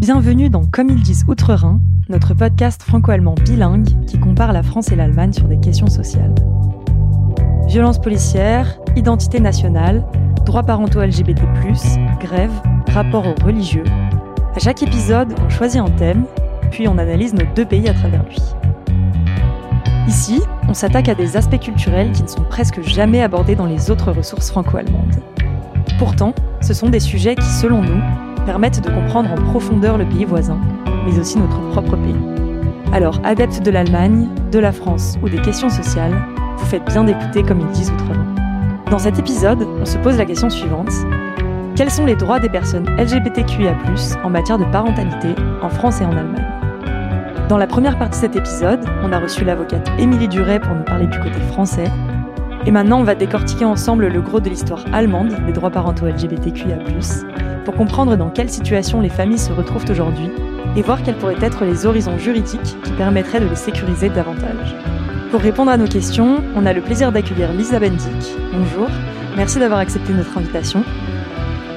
Bienvenue dans Comme ils disent Outre-Rhin, notre podcast franco-allemand bilingue qui compare la France et l'Allemagne sur des questions sociales. Violence policière, identité nationale, droits parentaux LGBT, grève, rapport aux religieux. À chaque épisode, on choisit un thème, puis on analyse nos deux pays à travers lui. Ici, on s'attaque à des aspects culturels qui ne sont presque jamais abordés dans les autres ressources franco-allemandes. Pourtant, ce sont des sujets qui, selon nous, permettent de comprendre en profondeur le pays voisin, mais aussi notre propre pays. Alors, adeptes de l'Allemagne, de la France ou des questions sociales, vous faites bien d'écouter comme ils disent outre-Rhin. Dans cet épisode, on se pose la question suivante. Quels sont les droits des personnes LGBTQIA+, en matière de parentalité en France et en Allemagne? Dans la première partie de cet épisode, on a reçu l'avocate Émilie Duret pour nous parler du côté français. Et maintenant, on va décortiquer ensemble le gros de l'histoire allemande des droits parentaux LGBTQIA+, pour comprendre dans quelle situation les familles se retrouvent aujourd'hui et voir quels pourraient être les horizons juridiques qui permettraient de les sécuriser davantage. Pour répondre à nos questions, on a le plaisir d'accueillir Lisa Bendik. Bonjour, merci d'avoir accepté notre invitation.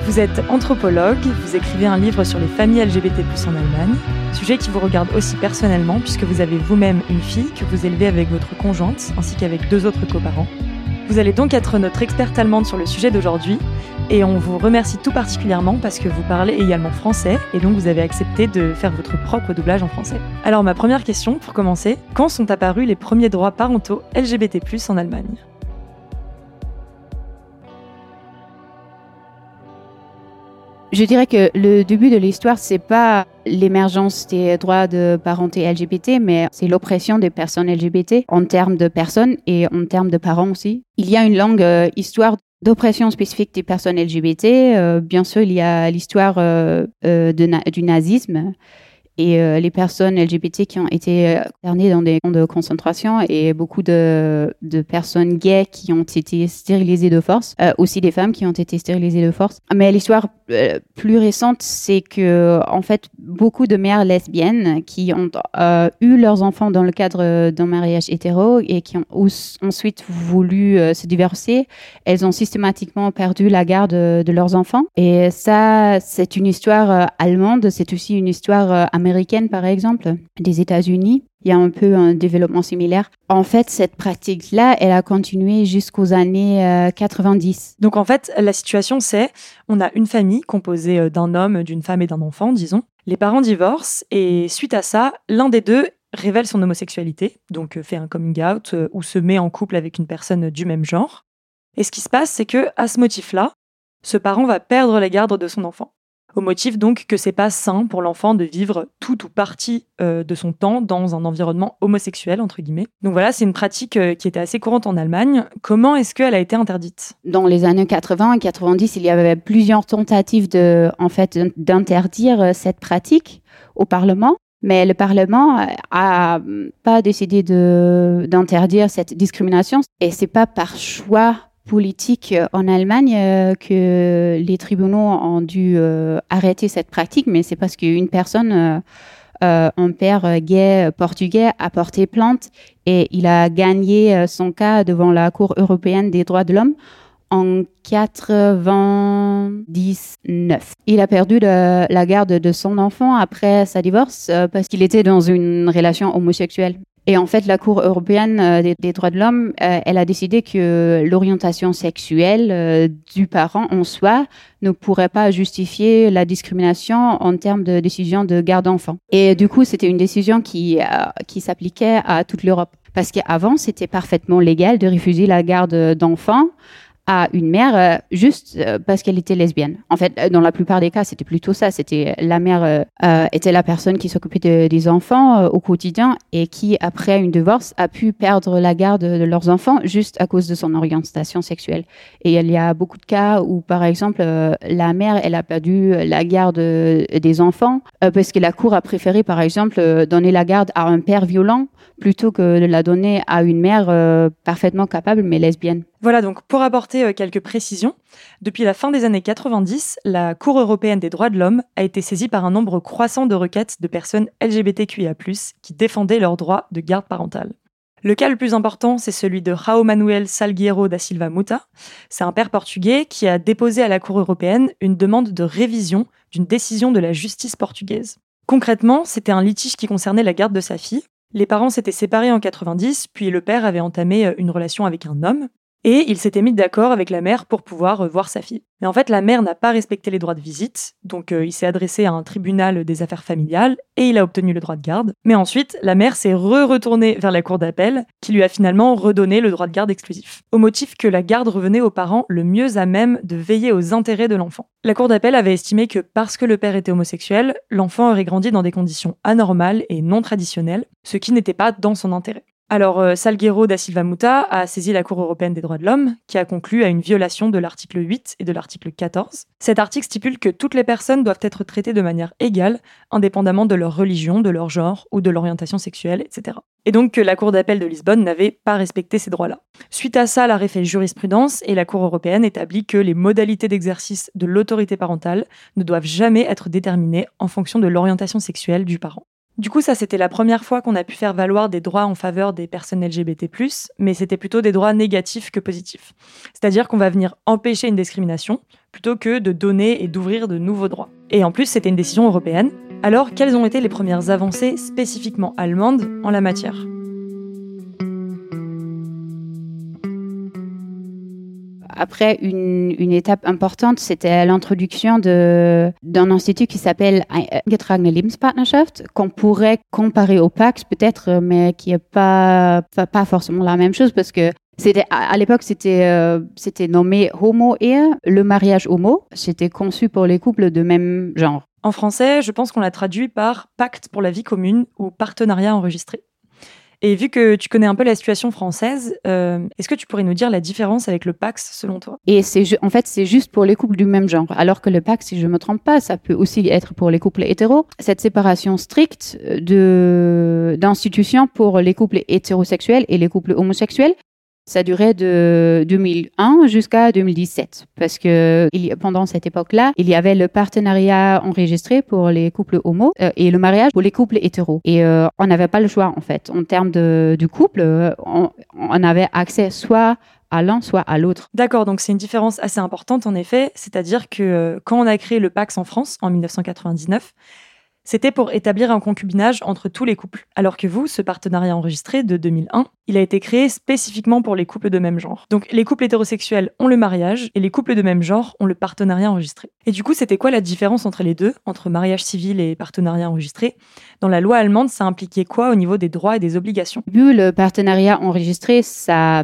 Vous êtes anthropologue, vous écrivez un livre sur les familles LGBT+ en Allemagne, sujet qui vous regarde aussi personnellement puisque vous avez vous-même une fille que vous élevez avec votre conjointe ainsi qu'avec deux autres coparents. Vous allez donc être notre experte allemande sur le sujet d'aujourd'hui et on vous remercie tout particulièrement parce que vous parlez également français et donc vous avez accepté de faire votre propre doublage en français. Alors ma première question pour commencer, quand sont apparus les premiers droits parentaux LGBT+ en Allemagne? Je dirais que le début de l'histoire, c'est pas l'émergence des droits de parenté LGBT, mais c'est l'oppression des personnes LGBT en termes de personnes et en termes de parents aussi. Il y a une longue euh, histoire d'oppression spécifique des personnes LGBT. Euh, bien sûr, il y a l'histoire euh, euh, du nazisme et euh, les personnes LGBT qui ont été internées dans des camps de concentration et beaucoup de, de personnes gays qui ont été stérilisées de force, euh, aussi des femmes qui ont été stérilisées de force. Mais l'histoire euh, plus récente, c'est que en fait beaucoup de mères lesbiennes qui ont eu leurs enfants dans le cadre d'un mariage hétéro et qui ont ensuite voulu se divorcer, elles ont systématiquement perdu la garde de, de leurs enfants. Et ça, c'est une histoire allemande, c'est aussi une histoire américaine américaine, par exemple, des États-Unis, il y a un peu un développement similaire. En fait, cette pratique-là, elle a continué jusqu'aux années 90. Euh, Donc en fait, la situation, c'est on a une famille composée euh, d'un homme, d'une femme et d'un enfant, disons. Les parents divorcent et suite à ça, l'un des deux révèle son homosexualité, donc euh, fait un coming out ou se met en couple avec une personne du même genre. Et ce qui se passe, c'est que à ce motif-là, ce parent va perdre la garde de son enfant au motif donc que c'est pas sain pour l'enfant de vivre tout ou partie euh, de son temps dans un environnement homosexuel entre guillemets. Donc voilà, c'est une pratique euh, qui était assez courante en Allemagne. Comment est-ce qu'elle a été interdite? Dans les années 80 et 90, il y avait plusieurs tentatives de en fait d'interdire euh, cette pratique au Parlement. Mais le Parlement a pas décidé d'interdire cette discrimination et c'est pas par choix politique euh, en Allemagne euh, que les tribunaux ont dû euh, arrêter cette pratique, mais c'est parce qu'une personne, un père gay portugais, a porté plainte et il a gagné son cas devant la Cour européenne des droits de l'homme en 99. Il a perdu la garde de son enfant après sa divorce parce qu'il était dans une relation homosexuelle. Et en fait, la Cour européenne euh, des, droits de l'homme, euh, elle a décidé que l'orientation sexuelle euh, du parent en soi ne pourrait pas justifier la discrimination en termes de décision de garde d'enfant. Et du coup, c'était une décision qui, qui s'appliquait à toute l'Europe. Parce qu'avant, c'était parfaitement légal de refuser la garde d'enfants à une mère euh, juste euh, parce qu'elle était lesbienne. En fait, dans la plupart des cas, c'était plutôt ça. C'était la mère euh, était la personne qui s'occupait des enfants au quotidien et qui, après une divorce, a pu perdre la garde de leurs enfants juste à cause de son orientation sexuelle. Et il y a beaucoup de cas où, par exemple, la mère, elle a perdu la garde des enfants parce que la cour a préféré, par exemple, donner la garde à un père violent plutôt que de la donner à une mère parfaitement capable mais lesbienne. Voilà, donc pour apporter euh, quelques précisions, depuis la fin des années 90, la Cour européenne des droits de l'homme a été saisie par un nombre croissant de requêtes de personnes LGBTQIA, qui défendaient leurs droits de garde parentale. Le cas le plus important, c'est celui de João Manuel Salgueiro da Silva Muta. C'est un père portugais qui a déposé à la Cour européenne une demande de révision d'une décision de la justice portugaise. Concrètement, c'était un litige qui concernait la garde de sa fille. Les parents s'étaient séparés en 90, puis le père avait entamé euh, une relation avec un homme, et il s'était mis d'accord avec la mère pour pouvoir euh, voir sa fille. Mais en fait, la mère n'a pas respecté les droits de visite, donc euh, il s'est adressé à un tribunal des affaires familiales et il a obtenu le droit de garde. Mais ensuite, la mère s'est re-retournée vers la cour d'appel, qui lui a finalement redonné le droit de garde exclusif, au motif que la garde revenait aux parents le mieux à même de veiller aux intérêts de l'enfant. La cour d'appel avait estimé que parce que le père était homosexuel, l'enfant aurait grandi dans des conditions anormales et non traditionnelles, ce qui n'était pas dans son intérêt. Alors, euh, Salguero da Silva Muta a saisi la Cour européenne des droits de l'homme, qui a conclu à une violation de l'article 8 et de l'article 14. Cet article stipule que toutes les personnes doivent être traitées de manière égale, indépendamment de leur religion, de leur genre ou de l'orientation sexuelle, etc. Et donc que la Cour d'appel de Lisbonne n'avait pas respecté ces droits-là. Suite à ça, l'arrêt fait jurisprudence et la Cour européenne établit que les modalités d'exercice de l'autorité parentale ne doivent jamais être déterminées en fonction de l'orientation sexuelle du parent. Du coup, ça, c'était la première fois qu'on a pu faire valoir des droits en faveur des personnes LGBT+, mais c'était plutôt des droits négatifs que positifs. C'est-à-dire qu'on va venir empêcher une discrimination plutôt que de donner et d'ouvrir de nouveaux droits. Et en plus, c'était une décision européenne. Alors, quelles ont été les premières avancées spécifiquement allemandes en la matière? Après, une, étape importante, c'était l'introduction d'un institut qui s'appelle Eingetragene Lebenspartnerschaft, qu'on pourrait comparer au Pax peut-être, mais qui n'est pas, pas forcément la même chose parce que à, l'époque c'était euh, c'était nommé homo et le mariage homo, c'était conçu pour les couples de même genre. En français, je pense qu'on l'a traduit par pacte pour la vie commune ou partenariat enregistré. Et vu que tu connais un peu la situation française, euh, est-ce que tu pourrais nous dire la différence avec le Pax selon toi? Et c'est en fait c'est juste pour les couples du même genre, alors que le Pax, si je me trompe pas, ça peut aussi être pour les couples hétéros. Cette séparation stricte de d'institutions pour les couples hétérosexuels et les couples homosexuels, ça durait de 2001 jusqu'à 2017 parce que pendant cette époque-là, il y avait le partenariat enregistré pour les couples homo euh, et le mariage pour les couples hétéros. Et euh, on n'avait pas le choix en fait. En termes de, couple, euh, on avait accès soit à l'un, soit à l'autre. D'accord, donc c'est une différence assez importante en effet, c'est-à-dire que quand on a créé le Pax en France en 1999, c'était pour établir un concubinage entre tous les couples. Alors que vous, ce partenariat enregistré de 2001, il a été créé spécifiquement pour les couples de même genre. Donc les couples hétérosexuels ont le mariage et les couples de même genre ont le partenariat enregistré. Et du coup, c'était quoi la différence entre les deux, entre mariage civil et partenariat enregistré? Dans la loi allemande, ça impliquait quoi au niveau des droits et des obligations? Vu le partenariat enregistré, ça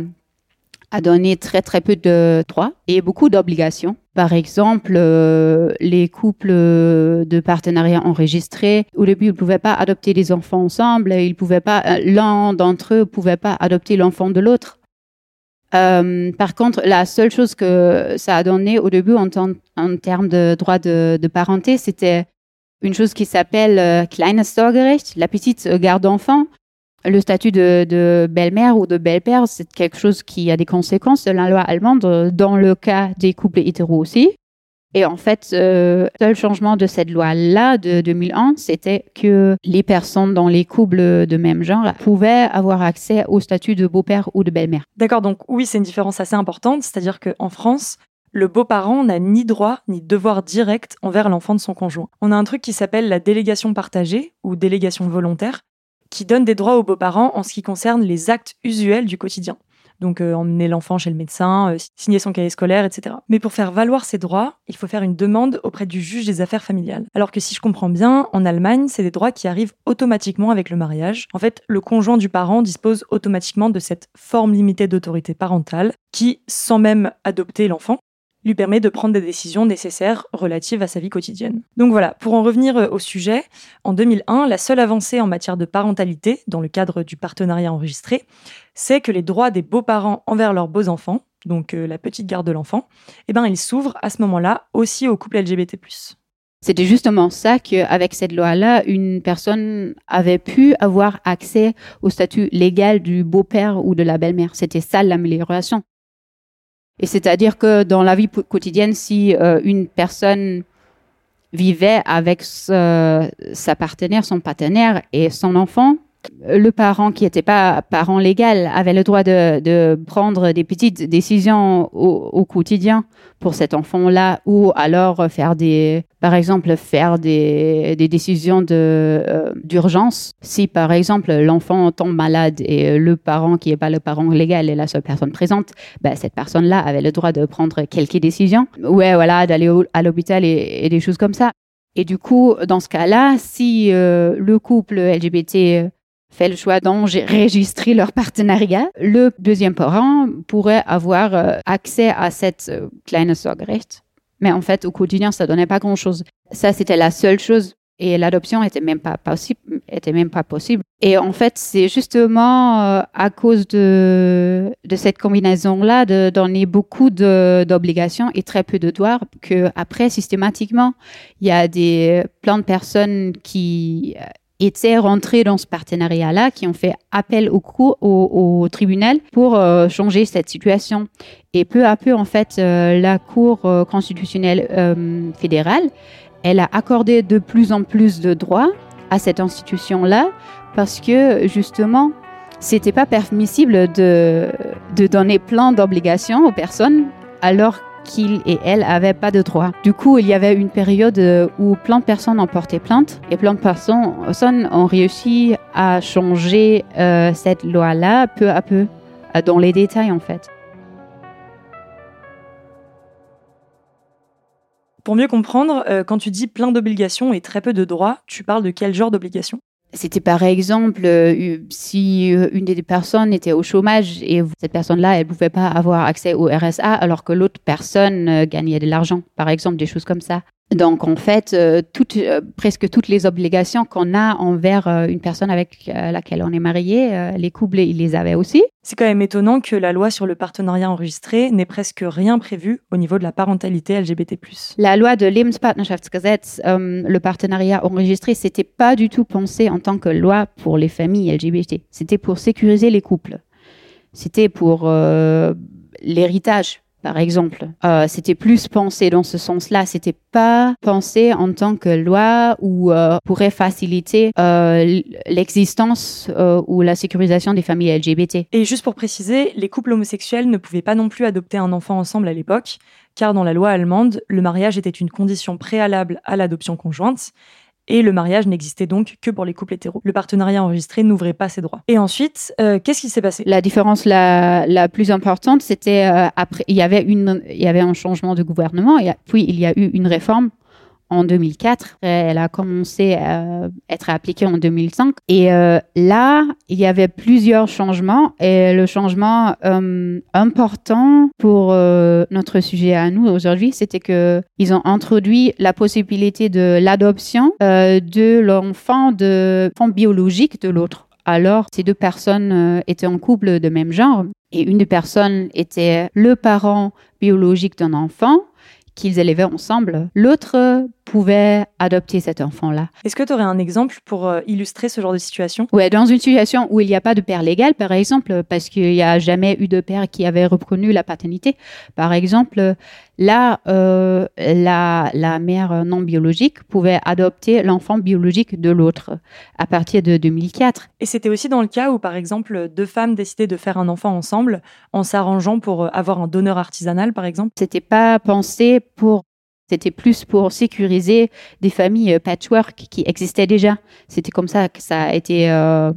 a donné très très peu de droits et beaucoup d'obligations. Par exemple, euh, les couples de partenariats enregistrés, au début, ils ne pouvaient pas adopter des enfants ensemble, ils pouvaient pas, euh, l'un d'entre eux ne pouvait pas adopter l'enfant de l'autre. Euh, par contre, la seule chose que ça a donné au début en, termes de droits de, parenté, c'était une chose qui s'appelle euh, Kleines Sorgerecht, la petite garde d'enfant. Le statut de, belle-mère ou de belle-père, c'est quelque chose qui a des conséquences de la loi allemande dans le cas des couples hétéros aussi. Et en fait, euh, le seul changement de cette loi-là de 2001, c'était que les personnes dans les couples de même genre pouvaient avoir accès au statut de beau-père ou de belle-mère. D'accord, donc oui, c'est une différence assez importante, c'est-à-dire qu'en France, le beau-parent n'a ni droit ni devoir direct envers l'enfant de son conjoint. On a un truc qui s'appelle la délégation partagée ou délégation volontaire, qui donne des droits aux beaux-parents en ce qui concerne les actes usuels du quotidien. Donc euh, emmener l'enfant chez le médecin, euh, signer son cahier scolaire, etc. Mais pour faire valoir ces droits, il faut faire une demande auprès du juge des affaires familiales. Alors que si je comprends bien, en Allemagne, c'est des droits qui arrivent automatiquement avec le mariage. En fait, le conjoint du parent dispose automatiquement de cette forme limitée d'autorité parentale qui, sans même adopter l'enfant, lui permet de prendre des décisions nécessaires relatives à sa vie quotidienne. Donc voilà, pour en revenir euh, au sujet, en 2001, la seule avancée en matière de parentalité, dans le cadre du partenariat enregistré, c'est que les droits des beaux-parents envers leurs beaux-enfants, donc euh, la petite garde de l'enfant, eh ben, ils s'ouvrent à ce moment-là aussi aux couples LGBT+. C'était justement ça qu'avec cette loi-là, une personne avait pu avoir accès au statut légal du beau-père ou de la belle-mère. C'était ça l'amélioration. Et c'est-à-dire que dans la vie quotidienne, si euh, une personne vivait avec sa partenaire, son partenaire et son enfant, le parent qui n'était pas parent légal avait le droit de, prendre des petites décisions au quotidien pour cet enfant-là ou alors faire des, par exemple, faire des, des décisions de, euh, d'urgence. Si, par exemple, l'enfant tombe malade et le parent qui n'est pas le parent légal est la seule personne présente, ben, cette personne-là avait le droit de prendre quelques décisions. Ouais, voilà, d'aller à l'hôpital et, et, des choses comme ça. Et du coup, dans ce cas-là, si euh, le couple LGBT fait le choix d'enregistrer leur partenariat, le deuxième parent pourrait avoir euh, accès à cette euh, kleine Sorgerecht. Mais en fait, au quotidien, ça donnait pas grand-chose. Ça, c'était la seule chose. Et l'adoption était même pas possible, était même pas possible. Et en fait, c'est justement euh, à cause de, de cette combinaison-là, de donner beaucoup d'obligations et très peu de droits, que après, systématiquement, il y a des plein de personnes qui étaient rentrés dans ce partenariat-là, qui ont fait appel au, cours, au, tribunal pour euh, changer cette situation. Et peu à peu, en fait, euh, la Cour euh, constitutionnelle fédérale, elle a accordé de plus en plus de droits à cette institution-là parce que justement, c'était pas permissible de, de donner plein d'obligations aux personnes alors qu'il et elle n'avaient pas de droit. Du coup, il y avait une période euh, où plein de personnes ont porté plainte et plein de personnes ont réussi à changer euh, cette loi-là peu à peu, euh, dans les détails en fait. Pour mieux comprendre, quand tu dis plein d'obligations et très peu de droits, tu parles de quel genre d'obligations? C'était par exemple euh, si euh, une des personnes était au chômage et cette personne-là, elle pouvait pas avoir accès au RSA alors que l'autre personne euh, gagnait de l'argent, par exemple, des choses comme ça. Donc en fait, euh, toutes, euh, presque toutes les obligations qu'on a envers euh, une personne avec euh, laquelle on est marié, euh, les couples, ils les avaient aussi. C'est quand même étonnant que la loi sur le partenariat enregistré n'ait presque rien prévu au niveau de la parentalité LGBT+. La loi de Lebenspartnerschaftsgesetz, euh, le partenariat enregistré, c'était pas du tout pensé en tant que loi pour les familles LGBT. C'était pour sécuriser les couples. C'était pour euh, l'héritage par exemple. Euh, c'était plus pensé dans ce sens-là. C'était pas pensé en tant que loi ou euh, pourrait faciliter euh, l'existence euh, ou la sécurisation des familles LGBT. Et juste pour préciser, les couples homosexuels ne pouvaient pas non plus adopter un enfant ensemble à l'époque, car dans la loi allemande, le mariage était une condition préalable à l'adoption conjointe et le mariage n'existait donc que pour les couples hétéros. Le partenariat enregistré n'ouvrait pas ses droits. Et ensuite, euh, qu'est-ce qui s'est passé? La différence la, plus importante, c'était euh, après, il y avait il y avait un changement de gouvernement et puis il y a eu une réforme en 2004. Elle a commencé à être appliquée en 2005. Et euh, là, il y avait plusieurs changements. Et le changement euh, important pour euh, notre sujet à nous aujourd'hui, c'était que ils ont introduit la possibilité de l'adoption euh, de l'enfant de enfant biologique de l'autre. Alors, ces deux personnes euh, étaient en couple de même genre. Et une des personnes était le parent biologique d'un enfant qu'ils élevaient ensemble. L'autre pouvait adopter cet enfant-là. Est-ce que tu aurais un exemple pour euh, illustrer ce genre de situation? Ouais, dans une situation où il n'y a pas de père légal, par exemple, parce qu'il n'y a jamais eu de père qui avait reconnu la paternité, par exemple, là, euh, la, la mère non biologique pouvait adopter l'enfant biologique de l'autre à partir de 2004. Et c'était aussi dans le cas où, par exemple, deux femmes décidaient de faire un enfant ensemble en s'arrangeant pour euh, avoir un donneur artisanal, par exemple? C'était pas pensé pour c'était plus pour sécuriser des familles euh, patchwork qui existaient déjà. C'était comme ça que ça a été euh,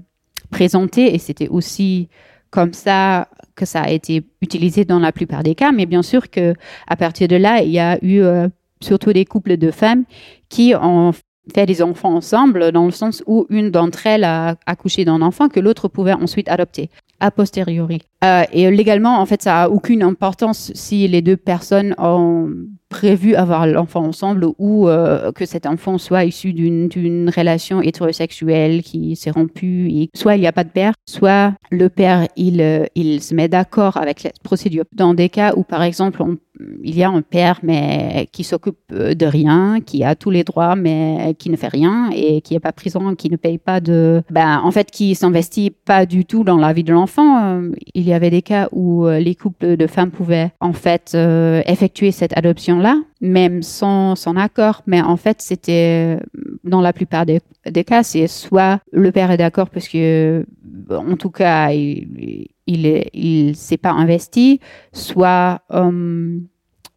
présenté et c'était aussi comme ça que ça a été utilisé dans la plupart des cas. Mais bien sûr que à partir de là, il y a eu euh, surtout des couples de femmes qui ont fait des enfants ensemble dans le sens où une d'entre elles a accouché d'un enfant que l'autre pouvait ensuite adopter a posteriori. Euh, et légalement, en fait, ça a aucune importance si les deux personnes ont prévu avoir l'enfant ensemble ou euh, que cet enfant soit issu d'une relation hétérosexuelle qui s'est rompue. Soit il n'y a pas de père, soit le père, il, euh, il se met d'accord avec la procédure. Dans des cas où, par exemple, on, il y a un père mais qui s'occupe de rien, qui a tous les droits mais qui ne fait rien et qui n'est pas prison, qui ne paye pas de... Ben, en fait, qui s'investit pas du tout dans la vie de l'enfant. Il y avait des cas où euh, les couples de femmes pouvaient en fait euh, effectuer cette adoption-là, même sans son accord. Mais en fait, c'était dans la plupart des, cas, c'est soit le père est d'accord parce que, en tout cas, il, il, s'est pas investi, soit euh,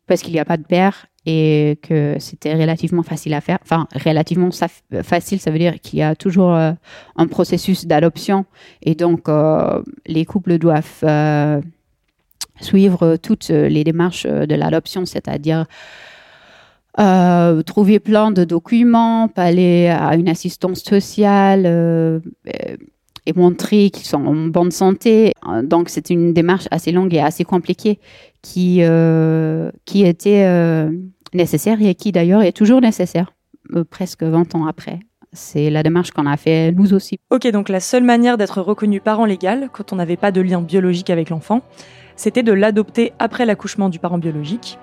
parce qu'il n'y a pas de père et que c'était relativement facile à faire. Enfin, relativement facile, ça veut dire qu'il y a toujours euh, un processus d'adoption et donc euh, les couples doivent euh, suivre toutes les démarches de l'adoption, c'est-à-dire trouver plein de documents, aller à une assistance sociale et montrer qu'ils sont en bonne santé. Donc, c'est une démarche assez longue et assez compliquée qui, qui était nécessaire et qui d'ailleurs est toujours nécessaire, euh, presque 20 ans après. C'est la démarche qu'on a fait nous aussi. Ok, donc la seule manière d'être reconnu parent légal, quand on n'avait pas de lien biologique avec l'enfant, c'était de l'adopter après l'accouchement du parent biologique.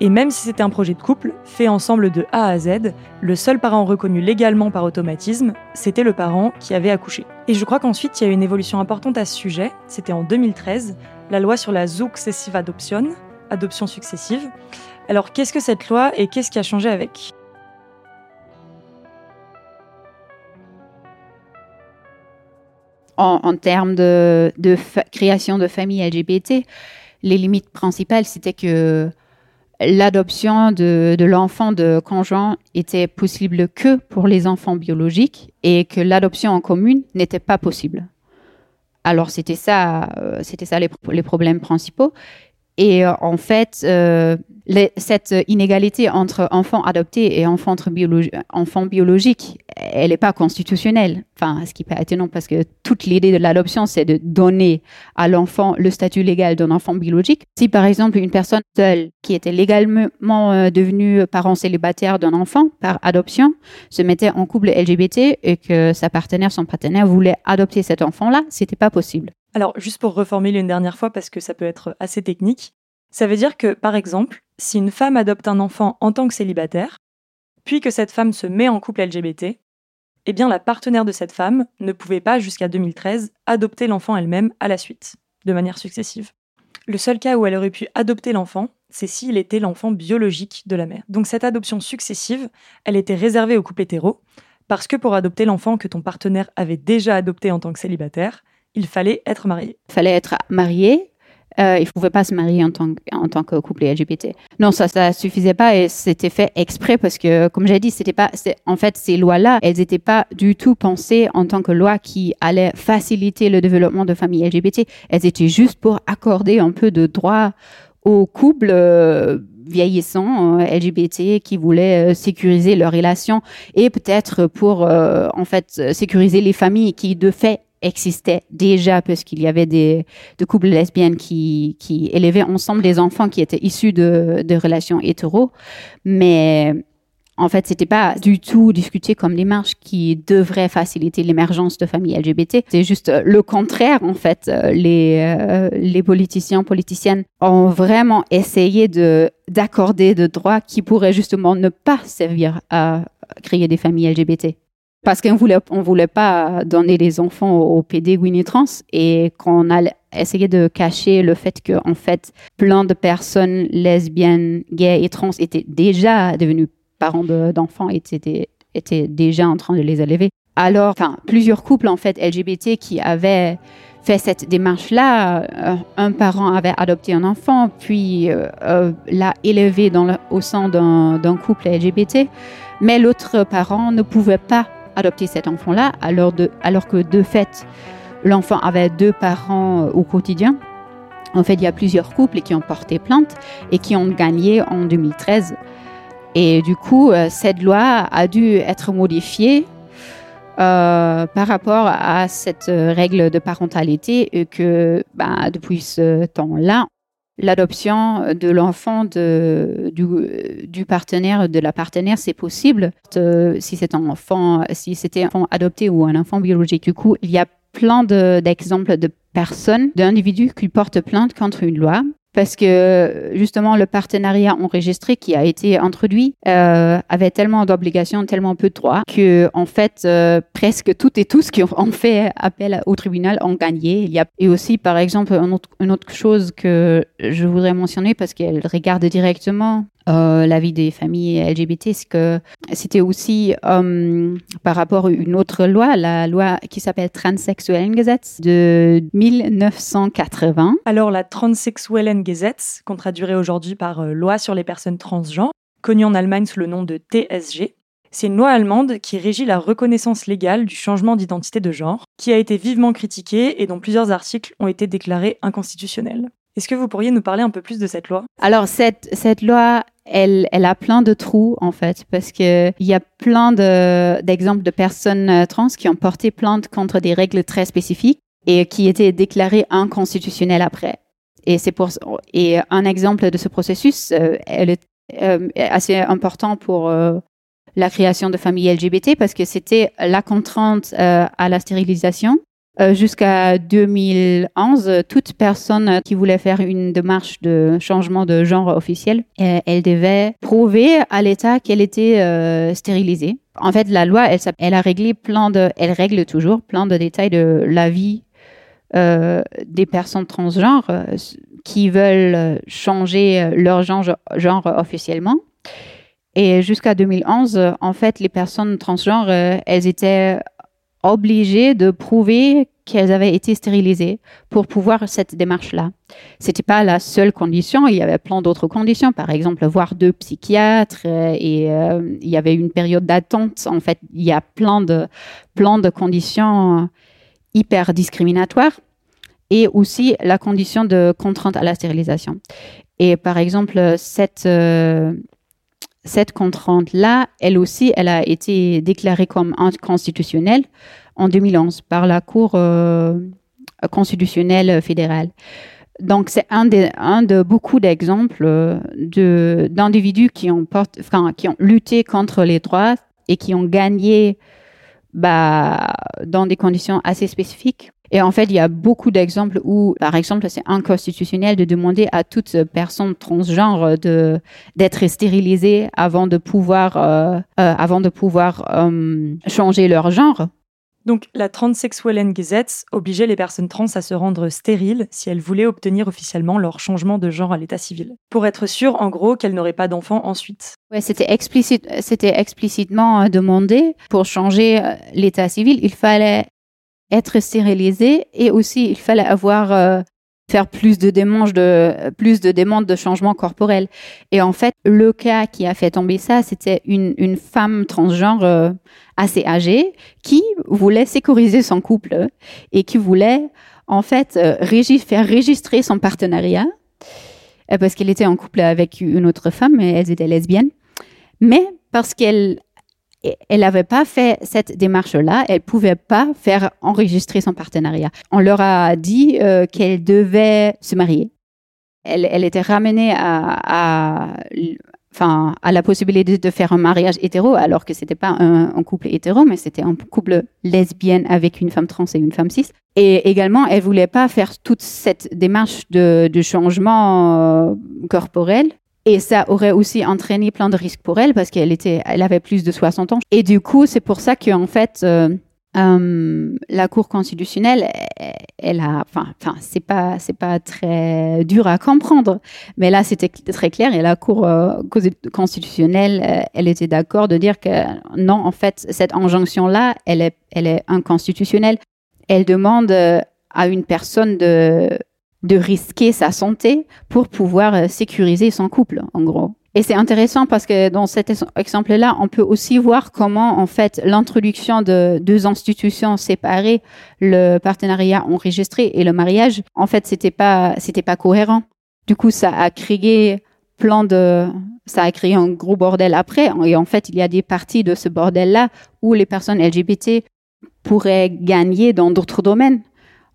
Et même si c'était un projet de couple, fait ensemble de A à Z, le seul parent reconnu légalement par automatisme, c'était le parent qui avait accouché. Et je crois qu'ensuite, il y a eu une évolution importante à ce sujet. C'était en 2013, la loi sur la successive adoption, adoption successive, alors qu'est-ce que cette loi et qu'est-ce qui a changé avec? En, termes de, création de familles LGBT, les limites principales, c'était que l'adoption de, l'enfant de conjoint était possible que pour les enfants biologiques et que l'adoption en commune n'était pas possible. Alors c'était ça, euh, les, problèmes principaux. Et euh, en fait, euh, cette inégalité entre enfants adoptés et enfants, enfants biologiques, elle n'est pas constitutionnelle. Enfin, ce qui peut être étonnant parce que toute l'idée de l'adoption, c'est de donner à l'enfant le statut légal d'un enfant biologique. Si par exemple une personne seule qui était légalement euh, devenue parent célibataire d'un enfant par adoption se mettait en couple LGBT et que sa partenaire, son partenaire voulait adopter cet enfant-là, c'était pas possible. Alors, juste pour reformuler une dernière fois, parce que ça peut être assez technique, ça veut dire que, par exemple, si une femme adopte un enfant en tant que célibataire, puis que cette femme se met en couple LGBT, eh bien la partenaire de cette femme ne pouvait pas, jusqu'à 2013, adopter l'enfant elle-même à la suite, de manière successive. Le seul cas où elle aurait pu adopter l'enfant, c'est s'il était l'enfant biologique de la mère. Donc cette adoption successive, elle était réservée aux couples hétéros, parce que pour adopter l'enfant que ton partenaire avait déjà adopté en tant que célibataire, il fallait être marié. Il fallait être marié. Euh, il ne pouvait pas se marier en tant, en tant que couple LGBT. Non, ça, ça suffisait pas et c'était fait exprès parce que, comme j'ai dit, c'était pas, en fait, ces lois-là, elles n'étaient pas du tout pensées en tant que loi qui allait faciliter le développement de familles LGBT. Elles étaient juste pour accorder un peu de droit aux couples euh, vieillissants euh, LGBT qui voulaient sécuriser leurs relations et peut-être pour en fait sécuriser les familles qui de fait existait déjà parce qu'il y avait des, couples lesbiennes qui, qui élevaient ensemble des enfants qui étaient issus de, relations hétéros. Mais en fait, c'était pas du tout discuté comme démarche qui devrait faciliter l'émergence de familles LGBT. C'est juste le contraire, en fait. Les, euh, les politiciens, politiciennes ont vraiment essayé de, d'accorder de droits qui pourraient justement ne pas servir à créer des familles LGBT parce qu'on voulait, on voulait pas donner les enfants aux, PD trans et qu'on a essayé de cacher le fait que, en fait, plein de personnes lesbiennes, gays et trans étaient déjà devenus parents d'enfants et étaient, étaient déjà en train de les élever. Alors, enfin, plusieurs couples, en fait, LGBT qui avaient fait cette démarche-là. Euh, un parent avait adopté un enfant, puis euh, euh, l'a élevé au sein d'un couple LGBT, mais l'autre parent ne pouvait pas adopter cet enfant-là, alors, alors que de fait, l'enfant avait deux parents euh, au quotidien. En fait, il y a plusieurs couples qui ont porté plainte et qui ont gagné en 2013. Et du coup, euh, cette loi a dû être modifiée euh, par rapport à cette règle de parentalité et que bah, depuis ce temps-là, l'adoption de l'enfant du, du, partenaire, de la partenaire, c'est possible. Euh, si c'est un enfant, si c'était un enfant adopté ou un enfant biologique. Du coup, il y a plein d'exemples de, de personnes, d'individus qui portent plainte contre une loi parce que justement le partenariat enregistré qui a été introduit euh, avait tellement d'obligations, tellement peu de droits que en fait euh, presque toutes et tous qui ont fait appel au tribunal ont gagné. Il y a et aussi par exemple une autre, une autre chose que je voudrais mentionner parce qu'elle regarde directement euh, la vie des familles LGBT, c'était aussi euh, par rapport à une autre loi, la loi qui s'appelle Transsexuellengesetz de 1980. Alors la Transsexuellengesetz, qu'on traduirait aujourd'hui par euh, loi sur les personnes transgenres, connue en Allemagne sous le nom de TSG, c'est une loi allemande qui régit la reconnaissance légale du changement d'identité de genre, qui a été vivement critiquée et dont plusieurs articles ont été déclarés inconstitutionnels. Est-ce que vous pourriez nous parler un peu plus de cette loi? Alors cette, cette loi, elle, elle a plein de trous en fait, parce qu'il y a plein d'exemples de, personnes euh, trans qui ont porté plainte contre des règles très spécifiques et qui étaient déclarées inconstitutionnelles après. Et c'est pour et un exemple de ce processus, euh, elle est euh, assez important pour la création de familles LGBT parce que c'était la contrainte à la stérilisation euh, jusqu'à 2011, toute personne qui voulait faire une démarche de changement de genre officiel, euh, elle devait prouver à l'État qu'elle était euh, stérilisée. En fait, la loi, elle, a réglé plein de, elle règle toujours plein de détails de la vie des personnes transgenres qui veulent changer leur genre officiellement. Et jusqu'à 2011, en fait, les personnes transgenres, elles étaient obligées de prouver qu'elles avaient été stérilisées pour pouvoir cette démarche-là. C'était pas la seule condition, il y avait plein d'autres conditions, par exemple voir deux psychiatres euh, et euh, il y avait une période d'attente. En fait, il y a plein de plein de conditions euh, hyper discriminatoires et aussi la condition de contrainte à la stérilisation. Et par exemple, cette cette contrainte-là, elle aussi, elle a été déclarée comme inconstitutionnelle en 2011 par la Cour euh, constitutionnelle fédérale. Donc, c'est un, un, de beaucoup d'exemples euh, d'individus qui ont, qui ont lutté contre les droits et qui ont gagné bah, dans des conditions assez spécifiques. Et en fait, il y a beaucoup d'exemples où, par exemple, c'est inconstitutionnel de demander à toute personne transgenre de d'être stérilisée avant de pouvoir euh, euh, avant de pouvoir euh, changer leur genre. Donc, la Transsexuellengesetz obligeait les personnes trans à se rendre stériles si elles voulaient obtenir officiellement leur changement de genre à l'état civil, pour être sûr, en gros, qu'elles n'auraient pas d'enfants ensuite. Ouais, c'était explicite, c'était explicitement demandé pour changer l'état civil, il fallait être stérilisé et aussi il fallait avoir euh, faire plus de demandes de plus de demandes de changement corporel. Et en fait, le cas qui a fait tomber ça, c'était une, une femme transgenre euh, assez âgée qui voulait sécuriser son couple et qui voulait en fait euh, faire registrer son partenariat parce qu'elle était en couple avec une autre femme et elles étaient lesbiennes. Mais parce qu'elle elle n'avait pas fait cette démarche-là, elle pouvait pas faire enregistrer son partenariat. On leur a dit euh, qu'elle devait se marier. Elle, était ramenée à, la possibilité de faire un mariage hétéro, alors que c'était pas un, couple hétéro, mais c'était un couple lesbienne avec une femme trans et une femme cis. Et également, elle voulait pas faire toute cette démarche de, changement euh, corporel et ça aurait aussi entraîné plein de risques pour elle parce qu'elle était, elle avait plus de 60 ans. Et du coup, c'est pour ça qu'en fait, euh, euh, la Cour constitutionnelle, elle a, enfin, enfin, c'est pas, c'est pas très dur à comprendre, mais là, c'était très clair et la Cour euh, constitutionnelle, elle était d'accord de dire que non, en fait, cette injonction-là, elle est, elle est inconstitutionnelle. Elle demande à une personne de de risquer sa santé pour pouvoir euh, sécuriser son couple, en gros. Et c'est intéressant parce que dans cet exemple-là, on peut aussi voir comment, en fait, l'introduction de deux institutions séparées, le partenariat enregistré et le mariage, en fait, c'était pas, c'était pas cohérent. Du coup, ça a créé plein de, ça a créé un gros bordel après. Et en fait, il y a des parties de ce bordel-là où les personnes LGBT pourraient gagner dans d'autres domaines.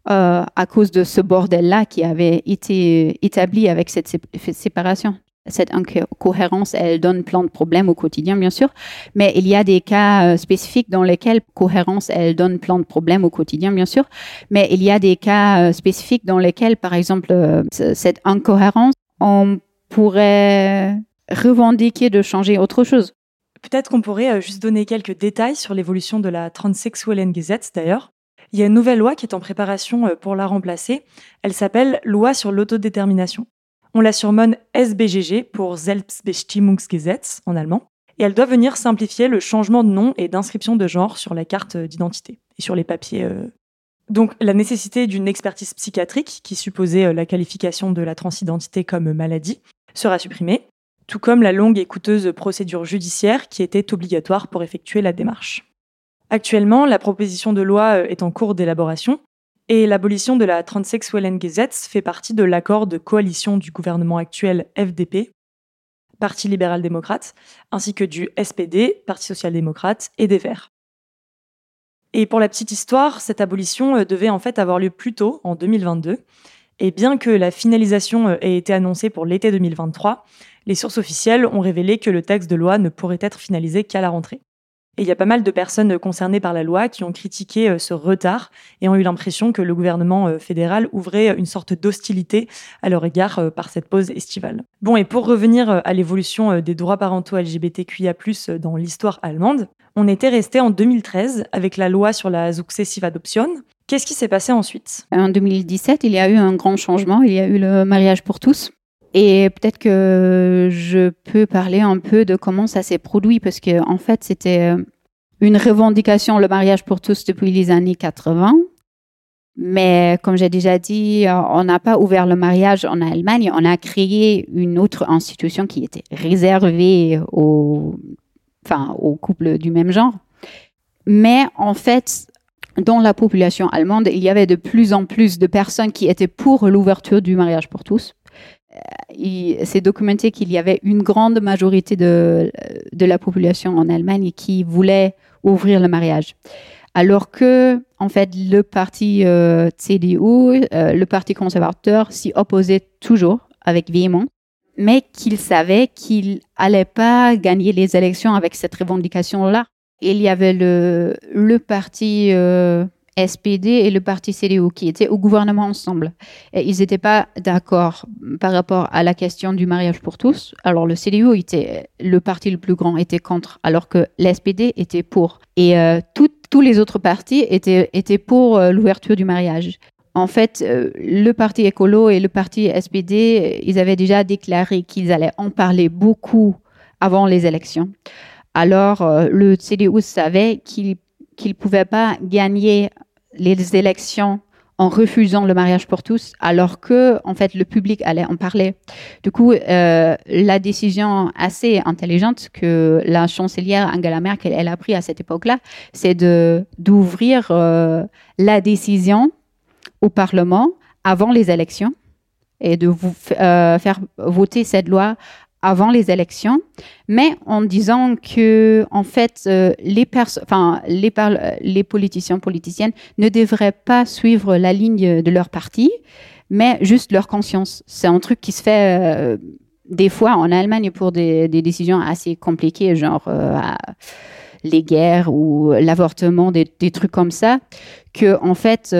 Euh, à cause de ce bordel-là qui avait été établi avec cette séparation. Cette incohérence, elle donne plein de problèmes au quotidien, bien sûr, mais il y a des cas euh, spécifiques dans lesquels cohérence, elle donne plein de problèmes au quotidien, bien sûr, mais il y a des cas euh, spécifiques dans lesquels, par exemple, cette incohérence, on pourrait revendiquer de changer autre chose. Peut-être qu'on pourrait juste donner quelques détails sur l'évolution de la Transsexuellengesetz d'ailleurs. Il y a une nouvelle loi qui est en préparation euh, pour la remplacer. Elle s'appelle Loi sur l'autodétermination. On la surnomme SBGG pour Selbstbestimmungsgesetz en allemand, et elle doit venir simplifier le changement de nom et d'inscription de genre sur la carte d'identité et sur les papiers. Euh. Donc la nécessité d'une expertise psychiatrique, qui supposait euh, la qualification de la transidentité comme maladie, sera supprimée, tout comme la longue et coûteuse procédure judiciaire qui était obligatoire pour effectuer la démarche. Actuellement, la proposition de loi euh, est en cours d'élaboration et l'abolition de la Transsexuellengesetz fait partie de l'accord de coalition du gouvernement actuel FDP, Parti libéral-démocrate, ainsi que du SPD, Parti social-démocrate, et des Verts. Et pour la petite histoire, cette abolition euh, devait en fait avoir lieu plus tôt, en 2022, et bien que la finalisation euh, ait été annoncée pour l'été 2023, les sources officielles ont révélé que le texte de loi ne pourrait être finalisé qu'à la rentrée. Et il y a pas mal de personnes concernées par la loi qui ont critiqué euh, ce retard et ont eu l'impression que le gouvernement euh, fédéral ouvrait une sorte d'hostilité à leur égard euh, par cette pause estivale. Bon, et pour revenir à l'évolution des droits parentaux LGBTQIA+, dans l'histoire allemande, on était resté en 2013 avec la loi sur la successive adoption. Qu'est-ce qui s'est passé ensuite? En 2017, il y a eu un grand changement. Il y a eu le mariage pour tous. Et peut-être que je peux parler un peu de comment ça s'est produit, parce que en fait, c'était euh, une revendication, le mariage pour tous, depuis les années 80. Mais comme j'ai déjà dit, euh, on n'a pas ouvert le mariage en Allemagne, on a créé une autre institution qui était réservée aux, enfin, aux couples du même genre. Mais en fait, dans la population allemande, il y avait de plus en plus de personnes qui étaient pour l'ouverture du mariage pour tous il s'est documenté qu'il y avait une grande majorité de, de la population en Allemagne qui voulait ouvrir le mariage. Alors que, en fait, le parti euh, CDU, euh, le parti conservateur, s'y opposait toujours avec véhémence, mais qu'il savait qu'il allait pas gagner les élections avec cette revendication-là. Il y avait le, parti euh, SPD et le parti CDU qui étaient au gouvernement ensemble. Ils n'étaient pas d'accord par rapport à la question du mariage pour tous. Alors le CDU était le parti le plus grand était contre, alors que l'SPD était pour. Et euh, tous les autres partis étaient, étaient pour euh, l'ouverture du mariage. En fait, euh, le parti écolo et le parti SPD, ils avaient déjà déclaré qu'ils allaient en parler beaucoup avant les élections. Alors, le CDU savait qu'il qu'il ne pouvait pas gagner les élections en refusant le mariage pour tous, alors que en fait le public allait en parler. Du coup, euh, la décision assez intelligente que la chancelière Angela Merkel elle a pris à cette époque-là, c'est de d'ouvrir euh, la décision au Parlement avant les élections et de vous euh, faire voter cette loi avant les élections, mais en disant que en fait euh, les enfin les, les politiciens politiciennes ne devraient pas suivre la ligne de leur parti, mais juste leur conscience. C'est un truc qui se fait euh, des fois en Allemagne pour des, des décisions assez compliquées, genre euh, les guerres ou l'avortement, des, des, trucs comme ça, que en fait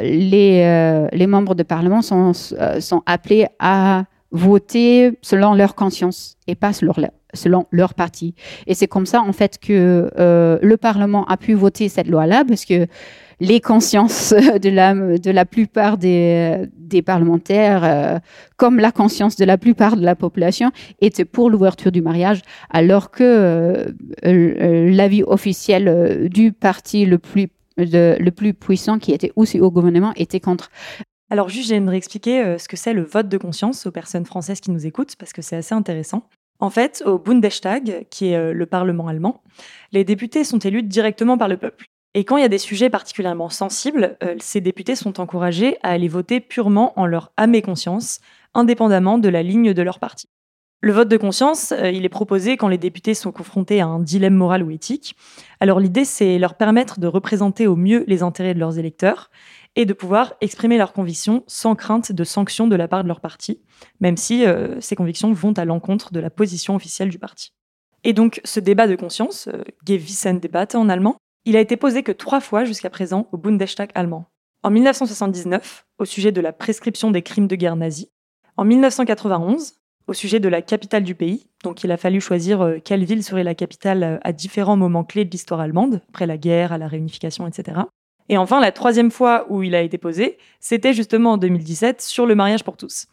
les, les membres de parlement sont, sont appelés à voter selon leur conscience et pas selon leur, selon leur parti. Et c'est comme ça, en fait, que euh, le Parlement a pu voter cette loi-là, parce que les consciences de la, de la plupart des, des parlementaires, euh, comme la conscience de la plupart de la population, étaient pour l'ouverture du mariage, alors que euh, l'avis officiel du parti le plus, le plus puissant, qui était aussi au gouvernement, était contre. Alors juste, j'aimerais expliquer euh, ce que c'est le vote de conscience aux personnes françaises qui nous écoutent, parce que c'est assez intéressant. En fait, au Bundestag, qui est euh, le Parlement allemand, les députés sont élus directement par le peuple. Et quand il y a des sujets particulièrement sensibles, euh, ces députés sont encouragés à aller voter purement en leur âme et conscience, indépendamment de la ligne de leur parti. Le vote de conscience, il est proposé quand les députés sont confrontés à un dilemme moral ou éthique. Alors l'idée, c'est leur permettre de représenter au mieux les intérêts de leurs électeurs et de pouvoir exprimer leurs convictions sans crainte de sanctions de la part de leur parti, même si euh, ces convictions vont à l'encontre de la position officielle du parti. Et donc ce débat de conscience, euh, Gewissensdebatte en allemand, il a été posé que trois fois jusqu'à présent au Bundestag allemand. En 1979, au sujet de la prescription des crimes de guerre nazis. En 1991, au sujet de la capitale du pays, donc il a fallu choisir euh, quelle ville serait la capitale à différents moments clés de l'histoire allemande, après la guerre, à la réunification, etc. Et enfin, la troisième fois où il a été posé, c'était justement en 2017 sur le mariage pour tous.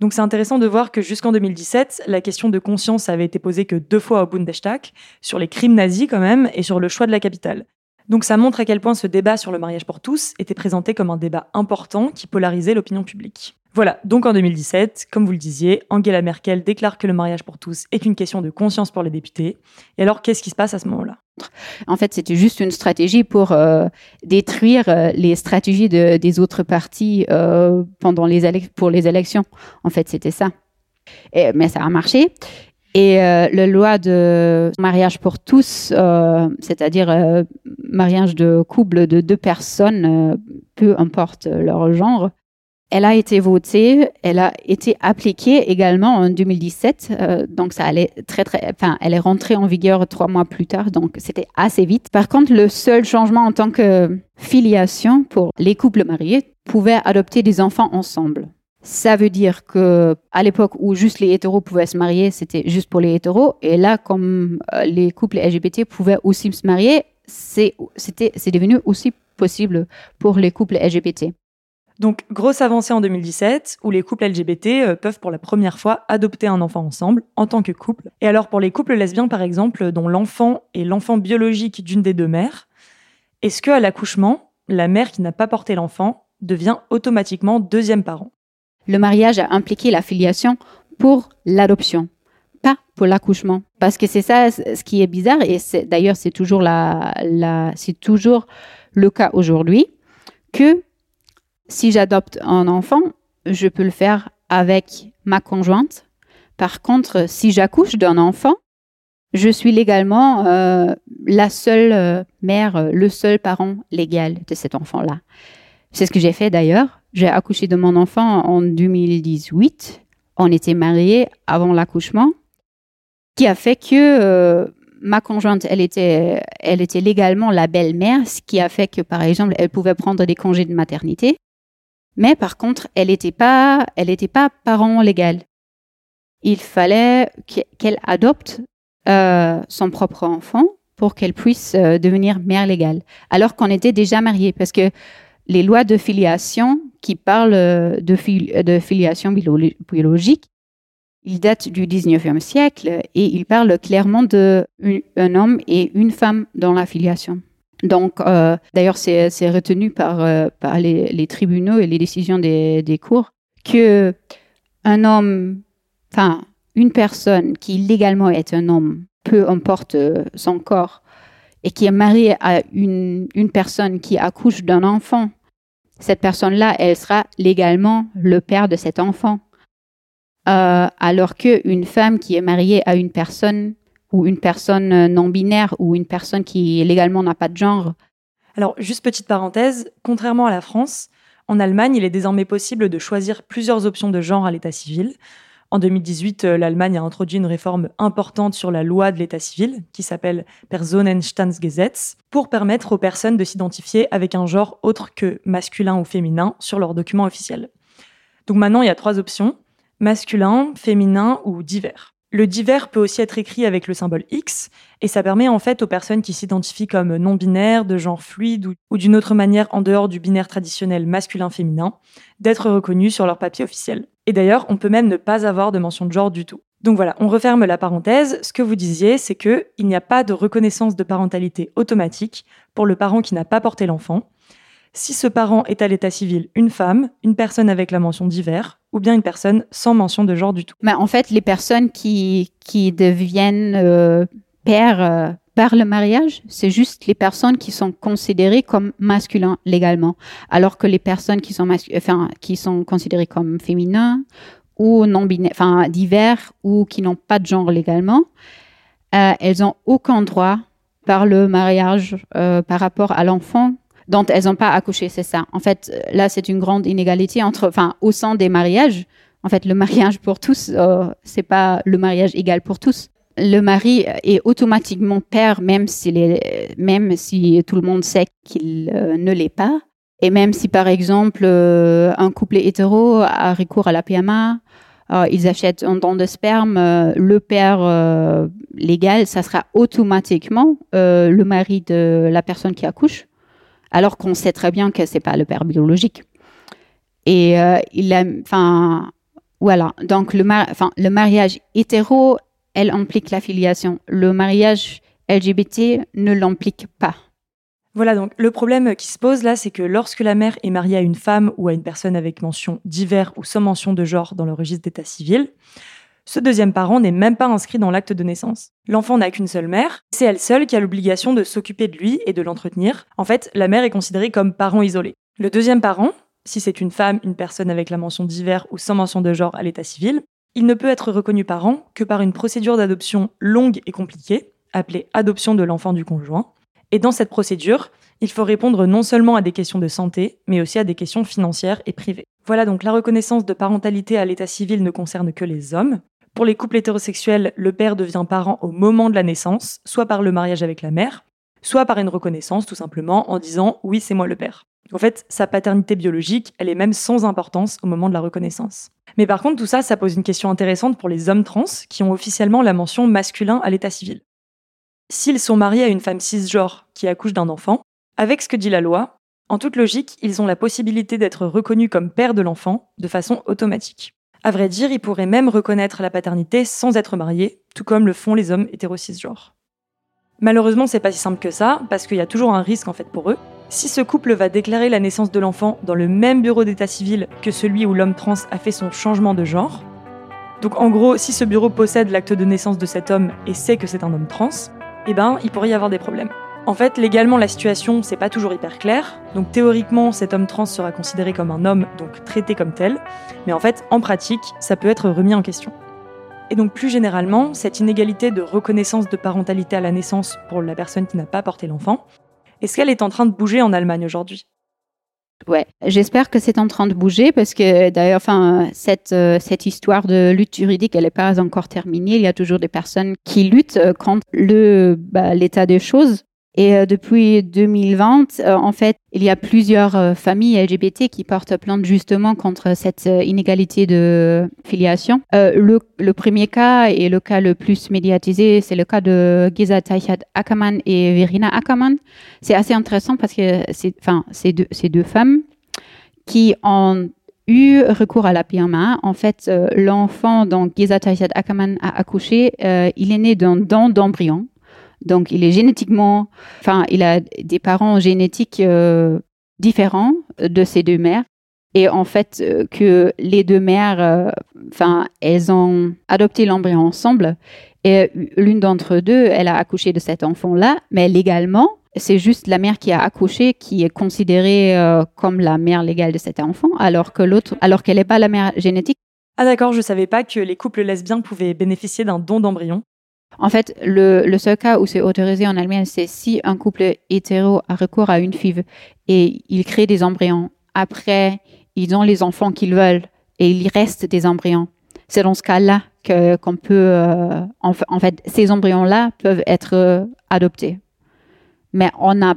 Donc c'est intéressant de voir que jusqu'en 2017, la question de conscience avait été posée que deux fois au Bundestag, sur les crimes nazis quand même, et sur le choix de la capitale. Donc ça montre à quel point ce débat sur le mariage pour tous était présenté comme un débat important qui polarisait l'opinion publique. Voilà, donc en 2017, comme vous le disiez, Angela Merkel déclare que le mariage pour tous est une question de conscience pour les députés. Et alors, qu'est-ce qui se passe à ce moment-là? En fait, c'était juste une stratégie pour euh, détruire euh, les stratégies des autres partis euh, les pour les élections. En fait, c'était ça. Mais ça a marché. Et la loi de mariage pour tous, c'est-à-dire mariage de couple de deux personnes, peu importe leur genre, elle a été votée, elle a été appliquée également en 2017, euh, donc ça allait très très, enfin, elle est rentrée en vigueur trois mois plus tard, donc c'était assez vite. Par contre, le seul changement en tant que filiation pour les couples mariés pouvait adopter des enfants ensemble. Ça veut dire que à l'époque où juste les hétéros pouvaient se marier, c'était juste pour les hétéros, et là, comme euh, les couples LGBT pouvaient aussi se marier, c'est devenu aussi possible pour les couples LGBT. Donc, grosse avancée en 2017, où les couples LGBT euh, peuvent pour la première fois adopter un enfant ensemble, en tant que couple. Et alors, pour les couples lesbiens, par exemple, dont l'enfant est l'enfant biologique d'une des deux mères, est-ce qu'à l'accouchement, la mère qui n'a pas porté l'enfant devient automatiquement deuxième parent? Le mariage a impliqué la filiation pour l'adoption, pas pour l'accouchement. Parce que c'est ça ce qui est bizarre, et d'ailleurs, c'est toujours, la, c'est toujours le cas aujourd'hui, que si j'adopte un enfant, je peux le faire avec ma conjointe. Par contre, si j'accouche d'un enfant, je suis légalement euh, la seule euh, mère, euh, le seul parent légal de cet enfant-là. C'est ce que j'ai fait d'ailleurs. J'ai accouché de mon enfant en 2018. On était mariés avant l'accouchement, qui a fait que ma conjointe, elle était, elle était légalement la belle-mère, ce qui a fait que, par exemple, elle pouvait prendre des congés de maternité. Mais par contre, elle n'était pas, elle n'était pas parent légal. Il fallait qu'elle adopte euh, son propre enfant pour qu'elle puisse euh, devenir mère légale, alors qu'on était déjà mariés, parce que les lois de filiation qui parlent euh, de, de filiation biologique, ils datent du 19e siècle et ils parlent clairement d'un homme et une femme dans la filiation. Donc, euh, d'ailleurs, c'est retenu par, euh, par les, tribunaux et les décisions des, des cours que un homme, enfin, une personne qui légalement est un homme, peu importe euh, son corps, et qui est mariée à une, une personne qui accouche d'un enfant, cette personne-là, elle sera légalement le père de cet enfant. Euh, alors qu'une femme qui est mariée à une personne ou une personne euh, non binaire ou une personne qui légalement n'a pas de genre. Alors, juste petite parenthèse, contrairement à la France, en Allemagne, il est désormais possible de choisir plusieurs options de genre à l'état civil. En 2018, euh, l'Allemagne a introduit une réforme importante sur la loi de l'état civil, qui s'appelle Personenstandsgesetz, pour permettre aux personnes de s'identifier avec un genre autre que masculin ou féminin sur leurs documents officiels. Donc maintenant, il y a trois options, masculin, féminin ou divers. Le divers peut aussi être écrit avec le symbole X, et ça permet en fait aux personnes qui s'identifient comme non-binaires, de genre fluide ou, d'une autre manière en dehors du binaire traditionnel masculin-féminin, d'être reconnues sur leur papier officiel. Et d'ailleurs, on peut même ne pas avoir de mention de genre du tout. Donc voilà, on referme la parenthèse. Ce que vous disiez, c'est que il n'y a pas de reconnaissance de parentalité automatique pour le parent qui n'a pas porté l'enfant, si ce parent est à l'état civil une femme, une personne avec la mention divers, ou bien une personne sans mention de genre du tout. Mais en fait, les personnes qui, qui deviennent euh, pères euh, par le mariage, c'est juste les personnes qui sont considérées comme masculins légalement, alors que les personnes qui sont, enfin, qui sont considérées comme féminins ou non binaires, enfin divers ou qui n'ont pas de genre légalement, euh, elles ont aucun droit par le mariage par rapport à l'enfant dont elles n'ont pas accouché, c'est ça. En fait, là, c'est une grande inégalité entre, enfin, au sein des mariages. En fait, le mariage pour tous, euh, c'est pas le mariage égal pour tous. Le mari est automatiquement père, même si, les, même si tout le monde sait qu'il euh, ne l'est pas. Et même si, par exemple, euh, un couple hétéro a recours à la PMA, euh, ils achètent un don de sperme, le père légal, ça sera automatiquement le mari de la personne qui accouche alors qu'on sait très bien que c'est pas le père biologique. Et euh, il a, enfin, Voilà, donc le, le mariage hétéro, elle implique la filiation. Le mariage LGBT ne l'implique pas. Voilà, donc le problème qui se pose là, c'est que lorsque la mère est mariée à une femme ou à une personne avec mention divers ou sans mention de genre dans le registre d'état civil, ce deuxième parent n'est même pas inscrit dans l'acte de naissance. L'enfant n'a qu'une seule mère, c'est elle seule qui a l'obligation de s'occuper de lui et de l'entretenir. En fait, la mère est considérée comme parent isolé. Le deuxième parent, si c'est une femme, une personne avec la mention divers ou sans mention de genre à l'état civil, il ne peut être reconnu parent que par une procédure d'adoption longue et compliquée, appelée adoption de l'enfant du conjoint. Et dans cette procédure, il faut répondre non seulement à des questions de santé, mais aussi à des questions financières et privées. Voilà donc la reconnaissance de parentalité à l'état civil ne concerne que les hommes, pour les couples hétérosexuels, le père devient parent au moment de la naissance, soit par le mariage avec la mère, soit par une reconnaissance tout simplement en disant oui c'est moi le père. En fait, sa paternité biologique, elle est même sans importance au moment de la reconnaissance. Mais par contre, tout ça, ça pose une question intéressante pour les hommes trans qui ont officiellement la mention masculin à l'état civil. S'ils sont mariés à une femme cisgenre qui accouche d'un enfant, avec ce que dit la loi, en toute logique, ils ont la possibilité d'être reconnus comme père de l'enfant de façon automatique. À vrai dire, ils pourraient même reconnaître la paternité sans être mariés, tout comme le font les hommes hétéro-cisgenres. Malheureusement, c'est pas si simple que ça, parce qu'il y a toujours un risque en fait pour eux. Si ce couple va déclarer la naissance de l'enfant dans le même bureau d'état civil que celui où l'homme trans a fait son changement de genre, donc en gros, si ce bureau possède l'acte de naissance de cet homme et sait que c'est un homme trans, eh ben, il pourrait y avoir des problèmes. En fait, légalement, la situation, c'est pas toujours hyper clair. Donc théoriquement, cet homme trans sera considéré comme un homme, donc traité comme tel. Mais en fait, en pratique, ça peut être remis en question. Et donc plus généralement, cette inégalité de reconnaissance de parentalité à la naissance pour la personne qui n'a pas porté l'enfant, est-ce qu'elle est en train de bouger en Allemagne aujourd'hui? Ouais, j'espère que c'est en train de bouger parce que d'ailleurs, enfin, cette, euh, histoire de lutte juridique, elle n'est pas encore terminée. Il y a toujours des personnes qui luttent euh, contre le bah, l'état des choses. Et euh, depuis 2020, euh, en fait, il y a plusieurs euh, familles LGBT qui portent plainte justement contre cette inégalité de filiation. Le, premier cas et le cas le plus médiatisé, c'est le cas de Giza Taichat Ackerman et Verena Ackerman. C'est assez intéressant parce que c'est, enfin, c'est deux, ces deux femmes qui ont eu recours à la PMA. En fait, l'enfant dont Giza Taichat Ackerman a accouché, il est né d'un don d'embryon. Donc, il est génétiquement, enfin, il a des parents génétiques euh, différents de ses deux mères. Et en fait, euh, que les deux mères, euh, enfin, elles ont adopté l'embryon ensemble. Et l'une d'entre deux, elle a accouché de cet enfant-là, mais légalement, c'est juste la mère qui a accouché qui est considérée comme la mère légale de cet enfant, alors que l'autre, alors qu'elle n'est pas la mère génétique. Ah d'accord, je savais pas que les couples lesbiens pouvaient bénéficier d'un don d'embryon. En fait, le, seul cas où c'est autorisé en Allemagne, c'est si un couple hétéro a recours à une FIV et il crée des embryons. Après, ils ont les enfants qu'ils veulent et il reste des embryons. C'est dans ce cas-là qu'on peut, euh, en, fait, ces embryons-là peuvent être euh, adoptés. Mais on a,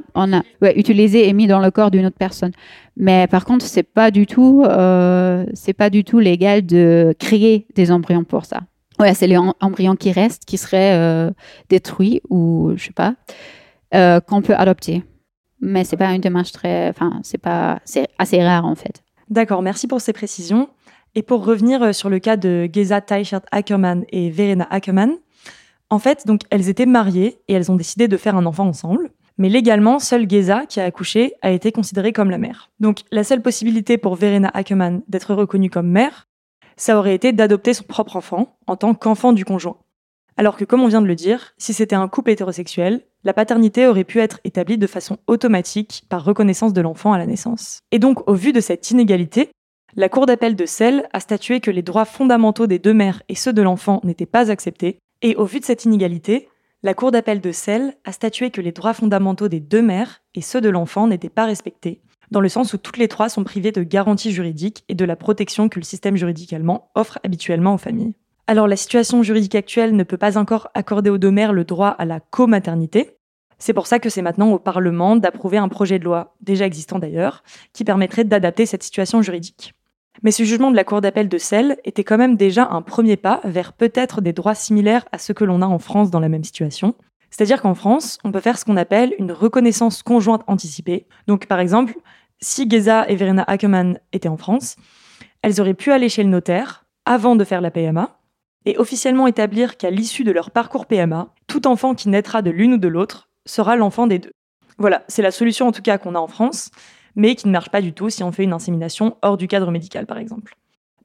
utilisé et mis dans le corps d'une autre personne. Mais par contre, c'est pas euh, pas du tout légal de créer des embryons pour ça. Ouais, c'est l'embryon qui reste, qui serait euh, détruit ou je sais pas, euh, qu'on peut adopter. Mais c'est pas une démarche très, enfin, c'est pas, c'est assez rare en fait. D'accord, merci pour ces précisions. Et pour revenir euh, sur le cas de Geza Teichert Ackerman et Verena Ackerman, en fait, donc elles étaient mariées et elles ont décidé de faire un enfant ensemble. Mais légalement, seule Geza, qui a accouché, a été considérée comme la mère. Donc la seule possibilité pour Verena Ackerman d'être reconnue comme mère, ça aurait été d'adopter son propre enfant en tant qu'enfant du conjoint. Alors que, comme on vient de le dire, si c'était un couple hétérosexuel, la paternité aurait pu être établie de façon automatique par reconnaissance de l'enfant à la naissance. Et donc, au vu de cette inégalité, la Cour d'appel de Celle a statué que les droits fondamentaux des deux mères et ceux de l'enfant n'étaient pas acceptés, et au vu de cette inégalité, la Cour d'appel de Celle a statué que les droits fondamentaux des deux mères et ceux de l'enfant n'étaient pas respectés, dans le sens où toutes les trois sont privées de garanties juridiques et de la protection que le système juridique allemand offre habituellement aux familles. Alors la situation juridique actuelle ne peut pas encore accorder aux deux mères le droit à la comaternité. C'est pour ça que c'est maintenant au Parlement d'approuver un projet de loi, déjà existant d'ailleurs, qui permettrait d'adapter cette situation juridique. Mais ce jugement de la Cour d'appel de Celle était quand même déjà un premier pas vers peut-être des droits similaires à ceux que l'on a en France dans la même situation. C'est-à-dire qu'en France, on peut faire ce qu'on appelle une reconnaissance conjointe anticipée. Donc par exemple, si Geza et Verena Ackerman étaient en France, elles auraient pu aller chez le notaire avant de faire la PMA, et officiellement établir qu'à l'issue de leur parcours PMA, tout enfant qui naîtra de l'une ou de l'autre sera l'enfant des deux. Voilà, c'est la solution en tout cas qu'on a en France, mais qui ne marche pas du tout si on fait une insémination hors du cadre médical par exemple.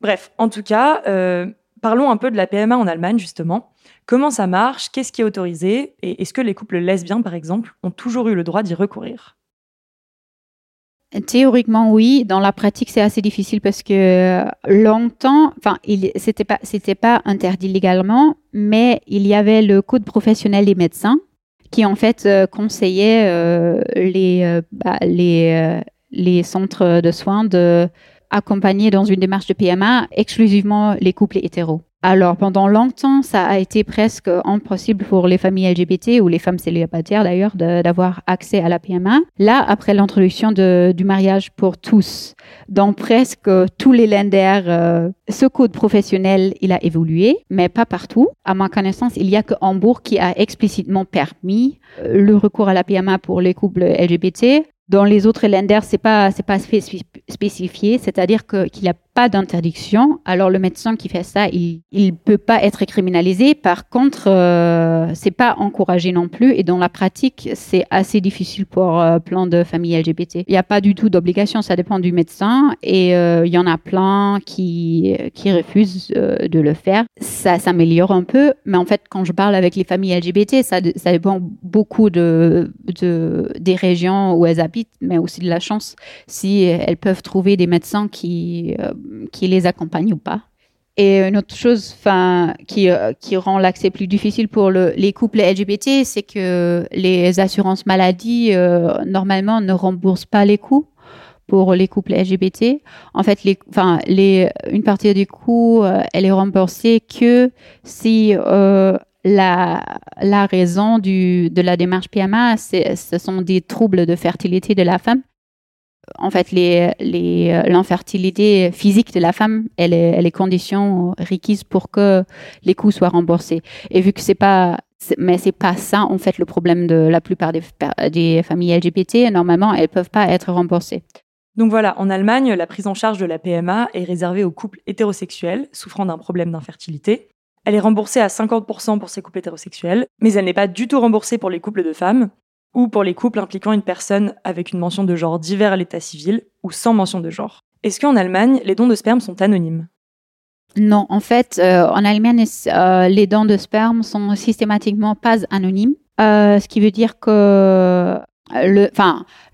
Bref, en tout cas, euh, parlons un peu de la PMA en Allemagne justement. Comment ça marche? Qu'est-ce qui est autorisé? Et est-ce que les couples lesbiens par exemple ont toujours eu le droit d'y recourir? Théoriquement, oui. Dans la pratique, c'est assez difficile parce que longtemps, enfin, c'était pas, c'était pas interdit légalement, mais il y avait le code professionnel des médecins qui, en fait, euh, conseillait euh, les, euh, bah, les, les centres de soins de accompagner dans une démarche de PMA exclusivement les couples hétéros. Alors, pendant longtemps, ça a été presque impossible pour les familles LGBT ou les femmes célibataires d'ailleurs d'avoir accès à la PMA. Là, après l'introduction du mariage pour tous, dans presque tous les lenders, euh, ce code professionnel, il a évolué, mais pas partout. À ma connaissance, il y a que Hambourg qui a explicitement permis euh, le recours à la PMA pour les couples LGBT. Dans les autres lenders, c'est pas c'est pas spécifié, c'est-à-dire qu'il n'y a pas d'interdiction. Alors le médecin qui fait ça, il il peut pas être criminalisé. Par contre, euh, c'est pas encouragé non plus. Et dans la pratique, c'est assez difficile pour euh, plein de familles LGBT. Il n'y a pas du tout d'obligation, ça dépend du médecin. Et euh, il y en a plein qui qui refusent euh, de le faire. Ça s'améliore un peu, mais en fait, quand je parle avec les familles LGBT, ça dépend beaucoup de des régions où elles habitent mais aussi de la chance si elles peuvent trouver des médecins qui, euh, qui les accompagnent ou pas. Et une autre chose qui, euh, qui rend l'accès plus difficile pour le, les couples LGBT, c'est que les assurances maladie, euh, normalement, ne remboursent pas les coûts pour les couples LGBT. En fait, une partie des coûts, elle est remboursée que si la, la raison du, de la démarche PMA, ce sont des troubles de fertilité de la femme. En fait, l'infertilité les, physique de la femme, elle est, elle est condition requise pour que les coûts soient remboursés. Et vu que c'est pas, mais c'est pas ça en fait le problème de la plupart des, des familles LGBT. Normalement, elles peuvent pas être remboursées. Donc voilà, en Allemagne, la prise en charge de la PMA est réservée aux couples hétérosexuels souffrant d'un problème d'infertilité. Elle est remboursée à 50% pour ces couples hétérosexuels, mais elle n'est pas du tout remboursée pour les couples de femmes ou pour les couples impliquant une personne avec une mention de genre divers à l'état civil ou sans mention de genre. Est-ce qu'en Allemagne, les dons de sperme sont anonymes? Non, en fait, euh, en Allemagne, euh, les dons de sperme sont systématiquement pas anonymes, euh, ce qui veut dire que le,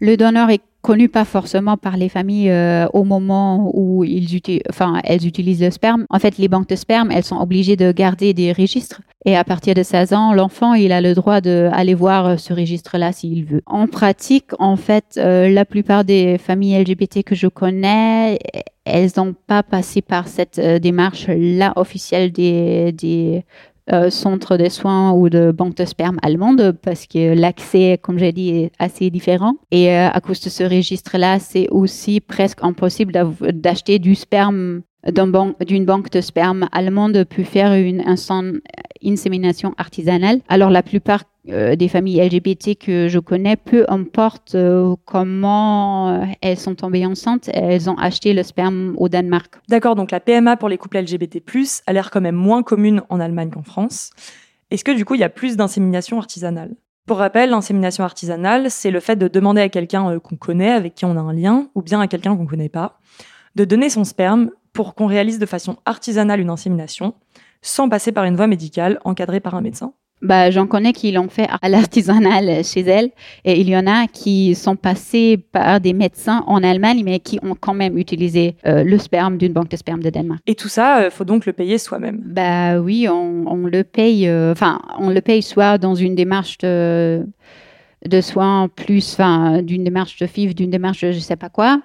le donneur est connu pas forcément par les familles euh, au moment où ils enfin, elles utilisent le sperme. En fait, les banques de sperme, elles sont obligées de garder des registres. Et à partir de 16 ans, l'enfant, il a le droit d'aller voir euh, ce registre-là s'il veut. En pratique, en fait, euh, la plupart des familles LGBT que je connais, elles n'ont pas passé par cette démarche-là officielle des, des euh, centre de soins ou de banque de sperme allemande parce que l'accès, comme j'ai dit, est assez différent. Et euh, à cause de ce registre-là, c'est aussi presque impossible d'acheter du sperme d'une banque de sperme allemande peut faire une insémination artisanale. Alors la plupart euh, des familles LGBT que je connais, peu importe euh, comment euh, elles sont tombées enceintes, elles ont acheté le sperme au Danemark. D'accord, donc la PMA pour les couples LGBT+, a l'air quand même moins commune en Allemagne qu'en France. Est-ce que du coup il y a plus d'insémination artisanale? Pour rappel, l'insémination artisanale, c'est le fait de demander à quelqu'un qu'on connaît, avec qui on a un lien, ou bien à quelqu'un qu'on ne connaît pas, de donner son sperme pour qu'on réalise de façon artisanale une insémination, sans passer par une voie médicale encadrée par un médecin. Bah, j'en connais qui l'ont fait à l'artisanal chez elles et il y en a qui sont passés par des médecins en Allemagne mais qui ont quand même utilisé euh, le sperme d'une banque de sperme de Danemark. Et tout ça, il euh, faut donc le payer soi-même. Bah oui, on, le paye. Euh, on le paye soit dans une démarche de, de soins plus, enfin, d'une démarche de FIV, d'une démarche de je sais pas quoi,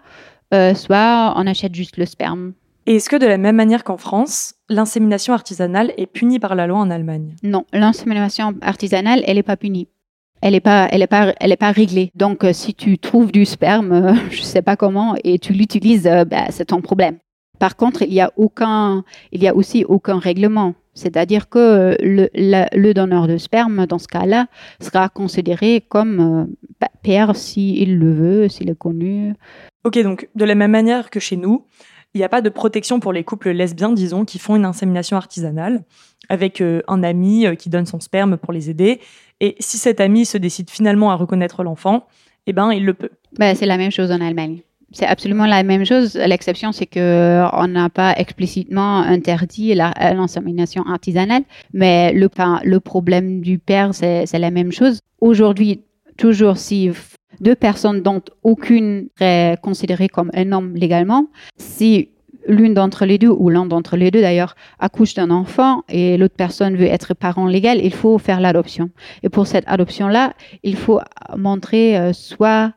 soit on achète juste le sperme. Et est-ce que de la même manière qu'en France, l'insémination artisanale est punie par la loi en Allemagne? Non, l'insémination artisanale, elle n'est pas punie. Elle n'est pas, elle est pas, elle est pas réglée. Donc, euh, si tu trouves du sperme, je euh, je sais pas comment, et tu l'utilises, euh, bah, c'est ton problème. Par contre, il y a aucun, il y a aussi aucun règlement. C'est-à-dire que le, le, donneur de sperme, dans ce cas-là, sera considéré comme père s'il le veut, s'il est connu. Ok, donc de la même manière que chez nous, il n'y a pas de protection pour les couples lesbiens, disons, qui font une insémination artisanale avec euh, un ami euh, qui donne son sperme pour les aider. Et si cet ami se décide finalement à reconnaître l'enfant, eh ben, il le peut. Ben, c'est la même chose en Allemagne. C'est absolument la même chose. L'exception, c'est que on n'a pas explicitement interdit l'insémination artisanale, mais le, le problème du père, c'est la même chose. Aujourd'hui, toujours si deux personnes dont aucune est considérée comme un homme légalement, si l'une d'entre les deux, ou l'un d'entre les deux d'ailleurs, accouche d'un enfant et l'autre personne veut être parent légal, il faut faire l'adoption. Et pour cette adoption-là, il faut montrer euh, soit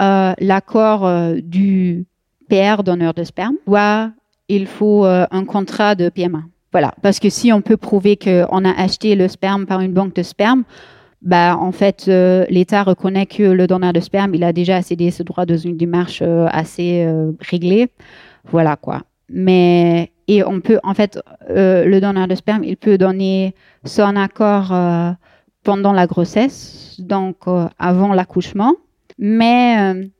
euh, l'accord euh, du père donneur de sperme, soit il faut un contrat de PMA. Voilà, parce que si on peut prouver qu'on a acheté le sperme par une banque de sperme, bah, en fait, l'État reconnaît que le donneur de sperme, il a déjà cédé ce droit dans une démarche assez réglée. Voilà quoi. Mais et on peut, en fait, euh, le donneur de sperme, il peut donner son accord euh, pendant la grossesse, donc euh, avant l'accouchement, mais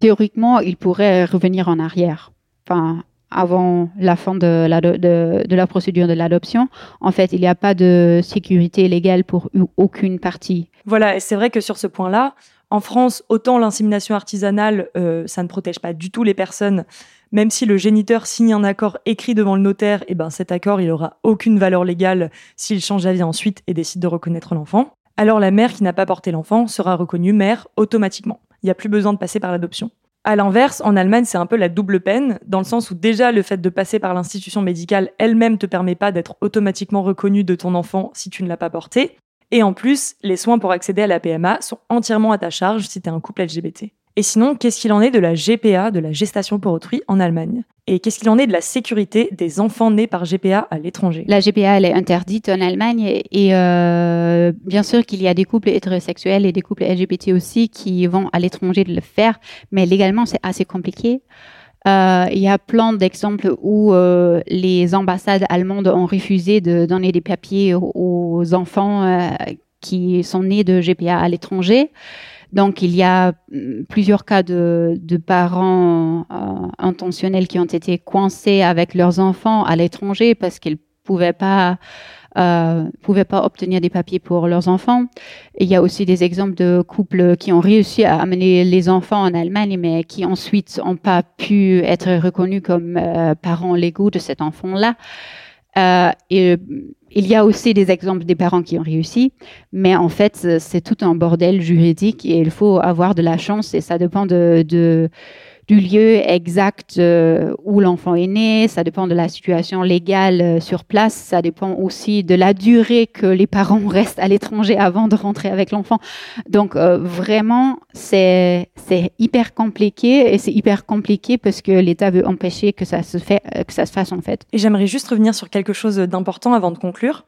théoriquement, il pourrait revenir en arrière. Enfin, avant la fin de la, procédure de l'adoption. En fait, il n'y a pas de sécurité légale pour aucune partie. Voilà, et c'est vrai que sur ce point-là, en France, autant l'insémination artisanale, ça ne protège pas du tout les personnes même si le géniteur signe un accord écrit devant le notaire, et eh ben cet accord il aura aucune valeur légale s'il change d'avis ensuite et décide de reconnaître l'enfant. Alors la mère qui n'a pas porté l'enfant sera reconnue mère automatiquement. Il n'y a plus besoin de passer par l'adoption. À l'inverse, en Allemagne, c'est un peu la double peine, dans le sens où déjà le fait de passer par l'institution médicale elle-même te permet pas d'être automatiquement reconnu de ton enfant si tu ne l'as pas porté. Et en plus, les soins pour accéder à la PMA sont entièrement à ta charge si tu un couple LGBT. Et sinon, qu'est-ce qu'il en est de la GPA, de la gestation pour autrui, en Allemagne? Et qu'est-ce qu'il en est de la sécurité des enfants nés par GPA à l'étranger? La GPA, elle est interdite en Allemagne et, euh, bien sûr qu'il y a des couples hétérosexuels et des couples LGBT aussi qui vont à l'étranger de le faire, mais légalement, c'est assez compliqué. Euh, il y a plein d'exemples où euh, les ambassades allemandes ont refusé de donner des papiers aux, enfants qui sont nés de GPA à l'étranger. Donc, il y a mm, plusieurs cas de, parents euh, intentionnels qui ont été coincés avec leurs enfants à l'étranger parce qu'ils pouvaient pas euh, pouvaient pas obtenir des papiers pour leurs enfants. il y a aussi des exemples de couples qui ont réussi à amener les enfants en Allemagne, mais qui ensuite n'ont pas pu être reconnus comme euh, parents légaux de cet enfant-là. Euh, et il y a aussi des exemples des parents qui ont réussi, mais en fait, c'est tout un bordel juridique et il faut avoir de la chance et ça dépend de, de du lieu exact euh, où l'enfant est né, ça dépend de la situation légale euh, sur place, ça dépend aussi de la durée que les parents restent à l'étranger avant de rentrer avec l'enfant. Donc euh, vraiment, c'est hyper compliqué et c'est hyper compliqué parce que l'État veut empêcher que ça se que ça se fasse en fait. Et j'aimerais juste revenir sur quelque chose d'important avant de conclure.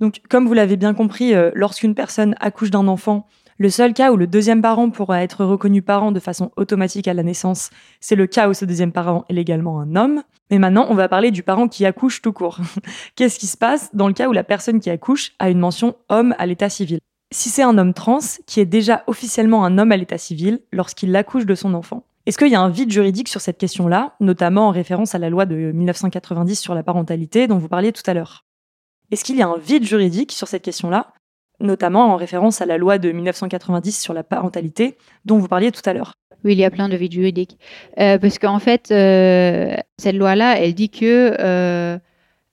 Donc, comme vous l'avez bien compris, lorsqu'une personne accouche d'un enfant, le seul cas où le deuxième parent pourra être reconnu parent de façon automatique à la naissance, c'est le cas où ce deuxième parent est légalement un homme. Mais maintenant, on va parler du parent qui accouche tout court. Qu'est-ce qui se passe dans le cas où la personne qui accouche a une mention homme à l'état civil? Si c'est un homme trans qui est déjà officiellement un homme à l'état civil lorsqu'il accouche de son enfant, est-ce qu'il y a un vide juridique sur cette question-là, notamment en référence à la loi de 1990 sur la parentalité dont vous parliez tout à l'heure? Est-ce qu'il y a un vide juridique sur cette question-là? Notamment en référence à la loi de 1990 sur la parentalité dont vous parliez tout à l'heure. Oui, il y a plein de vides juridiques. Euh, parce qu'en fait, euh, cette loi-là, elle dit que euh,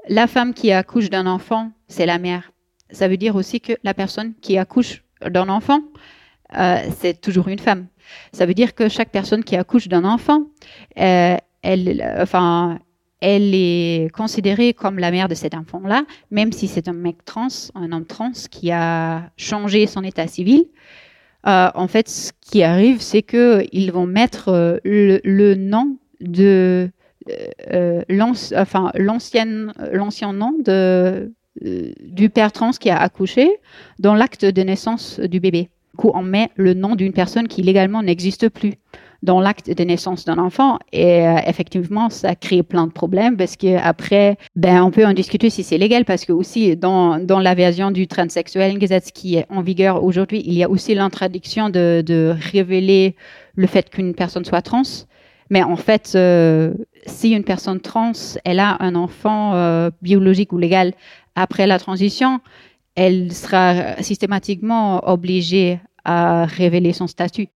la femme qui accouche d'un enfant, c'est la mère. Ça veut dire aussi que la personne qui accouche d'un enfant, c'est toujours une femme. Ça veut dire que chaque personne qui accouche d'un enfant, elle, enfin, elle est considérée comme la mère de cet enfant-là, même si c'est un mec trans, un homme trans qui a changé son état civil. Euh, en fait, ce qui arrive, c'est qu'ils vont mettre euh, le, nom de euh, l'ancien nom de, du père trans qui a accouché dans l'acte de naissance du bébé. Du coup, on met le nom d'une personne qui légalement n'existe plus dans l'acte de naissance d'un enfant. Et euh, effectivement, ça crée plein de problèmes parce qu'après, ben, on peut en discuter si c'est légal parce que aussi dans, dans la version du transsexuel qui est en vigueur aujourd'hui, il y a aussi l'introduction de, de révéler le fait qu'une personne soit trans. Mais en fait, euh, si une personne trans, elle a un enfant euh, biologique ou légal après la transition, elle sera systématiquement obligée à révéler son statut.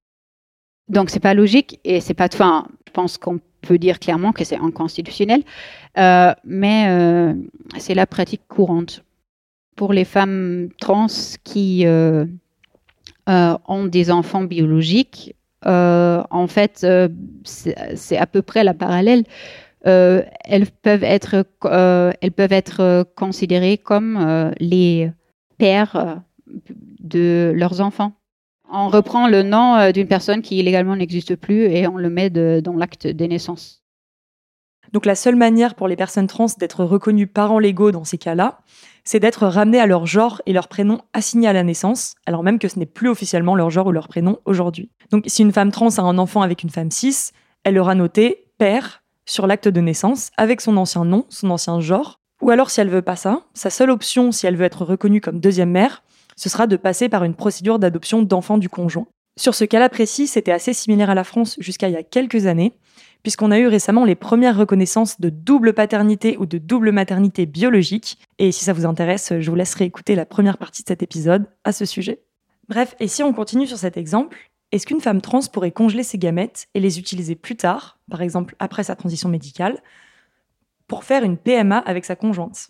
Donc c'est pas logique et c'est pas. Enfin, je pense qu'on peut dire clairement que c'est inconstitutionnel, euh, mais euh, c'est la pratique courante pour les femmes trans qui euh, ont des enfants biologiques. en fait, c'est à peu près la parallèle. elles peuvent être, elles peuvent être considérées comme les pères de leurs enfants on reprend le nom euh, d'une personne qui légalement n'existe plus et on le met dans l'acte des naissances. Donc la seule manière pour les personnes trans d'être reconnues parents légaux dans ces cas-là, c'est d'être ramenées à leur genre et leur prénom assigné à la naissance, alors même que ce n'est plus officiellement leur genre ou leur prénom aujourd'hui. Donc si une femme trans a un enfant avec une femme cis, elle aura noté père sur l'acte de naissance avec son ancien nom, son ancien genre. Ou alors si elle veut pas ça, sa seule option si elle veut être reconnue comme deuxième mère, ce sera de passer par une procédure d'adoption d'enfants du conjoint. Sur ce cas-là précis, c'était assez similaire à la France jusqu'à il y a quelques années, puisqu'on a eu récemment les premières reconnaissances de double paternité ou de double maternité biologique. Et si ça vous intéresse, je vous laisserai écouter la première partie de cet épisode à ce sujet. Bref, et si on continue sur cet exemple, est-ce qu'une femme trans pourrait congeler ses gamètes et les utiliser plus tard, par exemple après sa transition médicale, pour faire une PMA avec sa conjointe?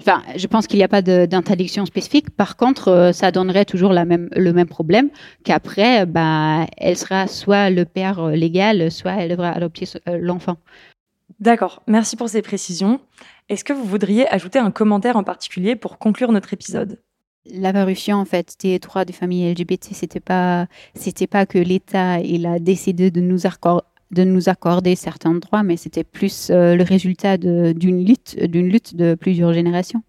Enfin, je pense qu'il n'y a pas d'interdiction spécifique. Par contre, euh, ça donnerait toujours la même, le même problème qu'après, bah, elle sera soit le père euh, légal, soit elle devra adopter euh, l'enfant. D'accord, merci pour ces précisions. Est-ce que vous voudriez ajouter un commentaire en particulier pour conclure notre épisode? La parution en fait des droits des familles LGBT, c'était pas, c'était pas que l'État il a décidé de nous accorder de nous accorder certains droits, mais c'était plus euh, le résultat d'une lutte, de plusieurs générations.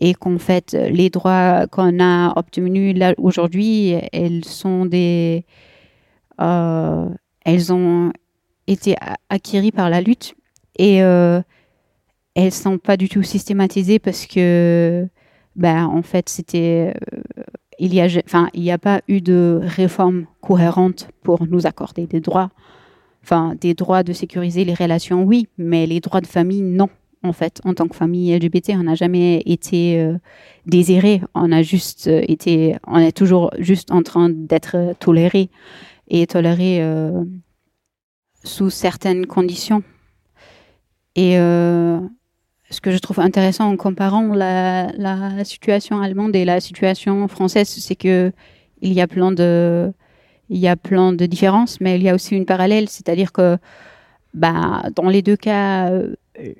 Et qu'en fait, les droits qu'on a obtenus aujourd'hui, elles sont des, euh, elles ont été acquises par la lutte et euh, elles sont pas du tout systématisées parce que, ben, en fait, c'était il y a, enfin, il n'y a pas eu de réforme cohérente pour nous accorder des droits. Enfin, des droits de sécuriser les relations, oui, mais les droits de famille, non. En fait, en tant que famille LGBT, on n'a jamais été euh, désiré. On a juste euh, été, on est toujours juste en train d'être toléré et toléré euh, sous certaines conditions. Et ce que je trouve intéressant en comparant la, la, situation allemande et la situation française, c'est que il y a plein de il y a plein de différences, mais il y a aussi une parallèle, c'est-à-dire que bah, dans les deux cas, euh,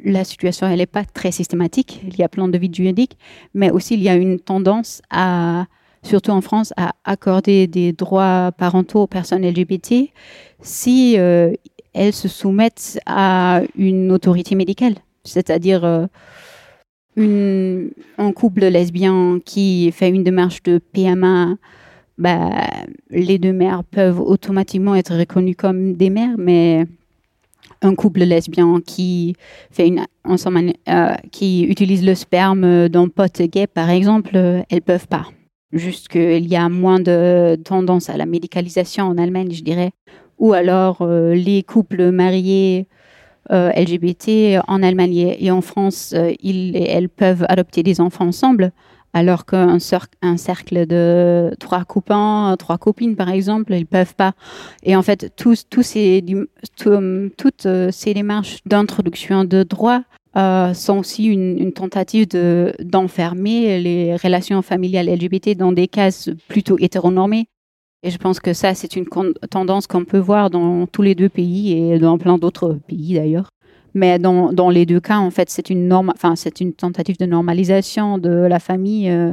la situation n'est pas très systématique. Il y a plein de vides juridiques, mais aussi il y a une tendance surtout en France, à accorder des droits parentaux aux personnes LGBT si euh, elles se soumettent à une autorité médicale, c'est-à-dire euh, un couple lesbien qui fait une démarche de PMA bah, les deux mères peuvent automatiquement être reconnues comme des mères, mais un couple lesbien qui fait une ensemble, euh, qui utilise le sperme d'un pote gay, par exemple, elles peuvent pas. Juste qu'il y a moins de tendance à la médicalisation en Allemagne, je dirais. Ou alors euh, les couples mariés euh, LGBT en Allemagne et en France, ils elles peuvent adopter des enfants ensemble alors qu'un un cercle de trois copains, trois copines par exemple, ils peuvent pas. Et en fait, ces, toutes euh, ces démarches d'introduction de droit euh, sont aussi une, tentative de, d'enfermer les relations familiales LGBT dans des cases plutôt hétéronormées. Et je pense que ça, c'est une tendance qu'on peut voir dans tous les deux pays et dans plein d'autres pays d'ailleurs. Mais dans, dans, les deux cas, en fait, c'est une norme, enfin, c'est une tentative de normalisation de la famille euh,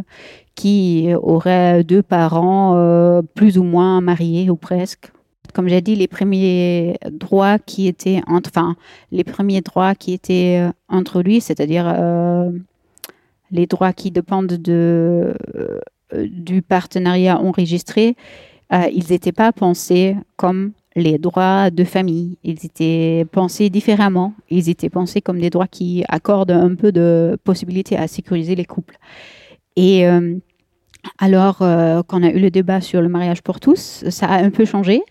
qui aurait deux parents euh, plus ou moins mariés ou presque. Comme j'ai dit, les premiers droits qui étaient, enfin, les premiers droits qui étaient euh, introduits, c'est-à-dire les droits qui dépendent de, du partenariat enregistré, ils n'étaient pas pensés comme les droits de famille. Ils étaient pensés différemment. Ils étaient pensés comme des droits qui accordent un peu de possibilité à sécuriser les couples. Et euh, alors, euh, quand on a eu le débat sur le mariage pour tous, ça a un peu changé.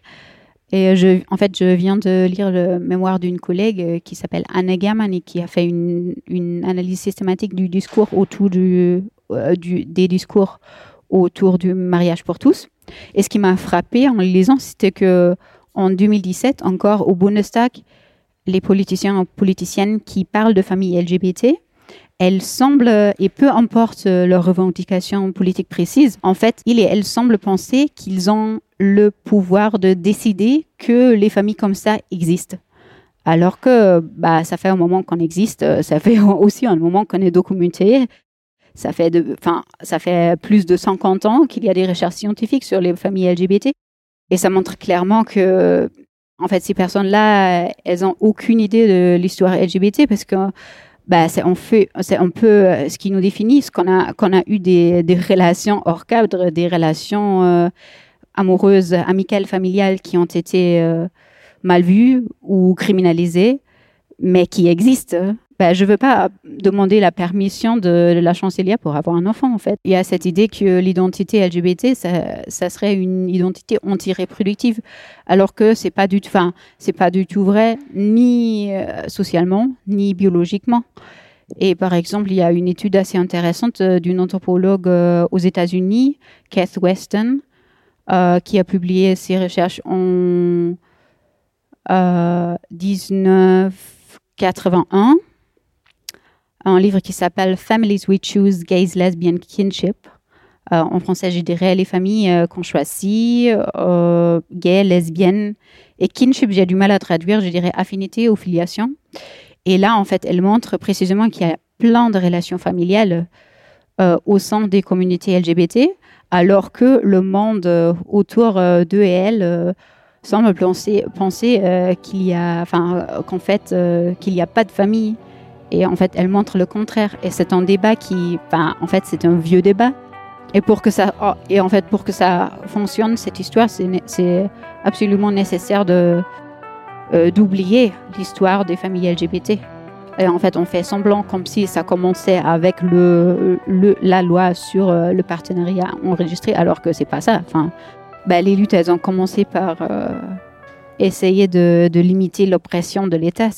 Et en fait, je viens de lire le mémoire d'une collègue qui s'appelle Anne Gaman et qui a fait une, analyse systématique du discours autour du, du, des discours autour du mariage pour tous. Et ce qui m'a frappé en le lisant, c'était que en 2017, encore au Bundestag, les politiciens et politiciennes qui parlent de famille LGBT, elles semblent, et peu importe leurs revendications politiques précises, en fait, et elles semblent penser qu'ils ont le pouvoir de décider que les familles comme ça existent. Alors que bah, ça fait un moment qu'on existe, ça fait aussi un moment qu'on est documenté, ça fait, ça fait plus de 50 ans qu'il y a des recherches scientifiques sur les familles LGBT. Et ça montre clairement que, en fait, ces personnes-là, elles n'ont aucune idée de l'histoire LGBT parce que bah, c'est un, c'est un peu euh, ce qui nous définit, qu'on a, qu'on a eu des, des, relations hors cadre, des relations euh, amoureuses, amicales, familiales qui ont été euh, mal vues ou criminalisées, mais qui existent. Ben, je ne veux pas demander la permission de la chancelière pour avoir un enfant, en fait. Il y a cette idée que l'identité LGBT, ça, serait une identité anti-reproductive, alors que c'est pas du pas du tout vrai, ni euh, socialement, ni biologiquement. Et par exemple, il y a une étude assez intéressante euh, d'une anthropologue euh, aux États-Unis, Kath Weston, qui a publié ses recherches en 1981 un livre qui s'appelle Families We Choose, Gays, Lesbian Kinship. Euh, en français, je dirais les familles euh, qu'on choisit, euh, gays, lesbiennes. Et kinship, j'ai du mal à traduire, je dirais affinité ou filiation. Et là, en fait, elle montre précisément qu'il y a plein de relations familiales au sein des communautés LGBT, alors que le monde autour d'eux et elles semble penser, penser qu'il y a, enfin, qu'en fait, qu'il n'y a pas de famille et en fait, elle montre le contraire. Et c'est un débat qui, en fait, c'est un vieux débat. Et pour que ça, oh, et en fait, pour que ça fonctionne, cette histoire, c'est absolument nécessaire de euh, d'oublier l'histoire des familles LGBT. Et en fait, on fait semblant comme si ça commençait avec le la loi sur euh, le partenariat enregistré, alors que c'est pas ça. Enfin, bah, les luttes, elles ont commencé par euh, essayer de, limiter l'oppression de l'État.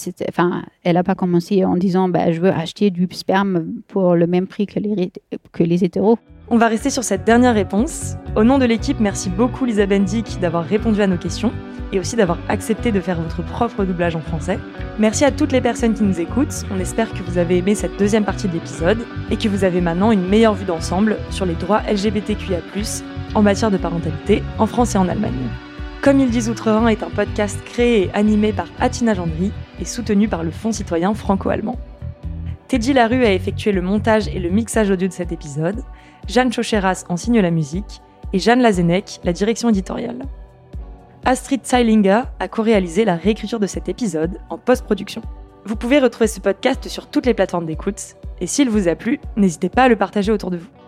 Elle n'a pas commencé en disant bah, je veux acheter du sperme pour le même prix que les, hétéros. On va rester sur cette dernière réponse. Au nom de l'équipe, merci beaucoup Lisa Bendick d'avoir répondu à nos questions et aussi d'avoir accepté de faire votre propre doublage en français. Merci à toutes les personnes qui nous écoutent. On espère que vous avez aimé cette deuxième partie de l'épisode et que vous avez maintenant une meilleure vue d'ensemble sur les droits LGBTQIA+ en matière de parentalité en France et en Allemagne. Comme ils disent Outre-Rhin est un podcast créé et animé par Atina Gendry et soutenu par le Fonds citoyen franco-allemand. Teddy Larue a effectué le montage et le mixage audio de cet épisode, Jeanne Chocheras en signe la musique et Jeanne Lazenec la direction éditoriale. Astrid Zeilinger a co-réalisé la réécriture de cet épisode en post-production. Vous pouvez retrouver ce podcast sur toutes les plateformes d'écoute et s'il vous a plu, n'hésitez pas à le partager autour de vous.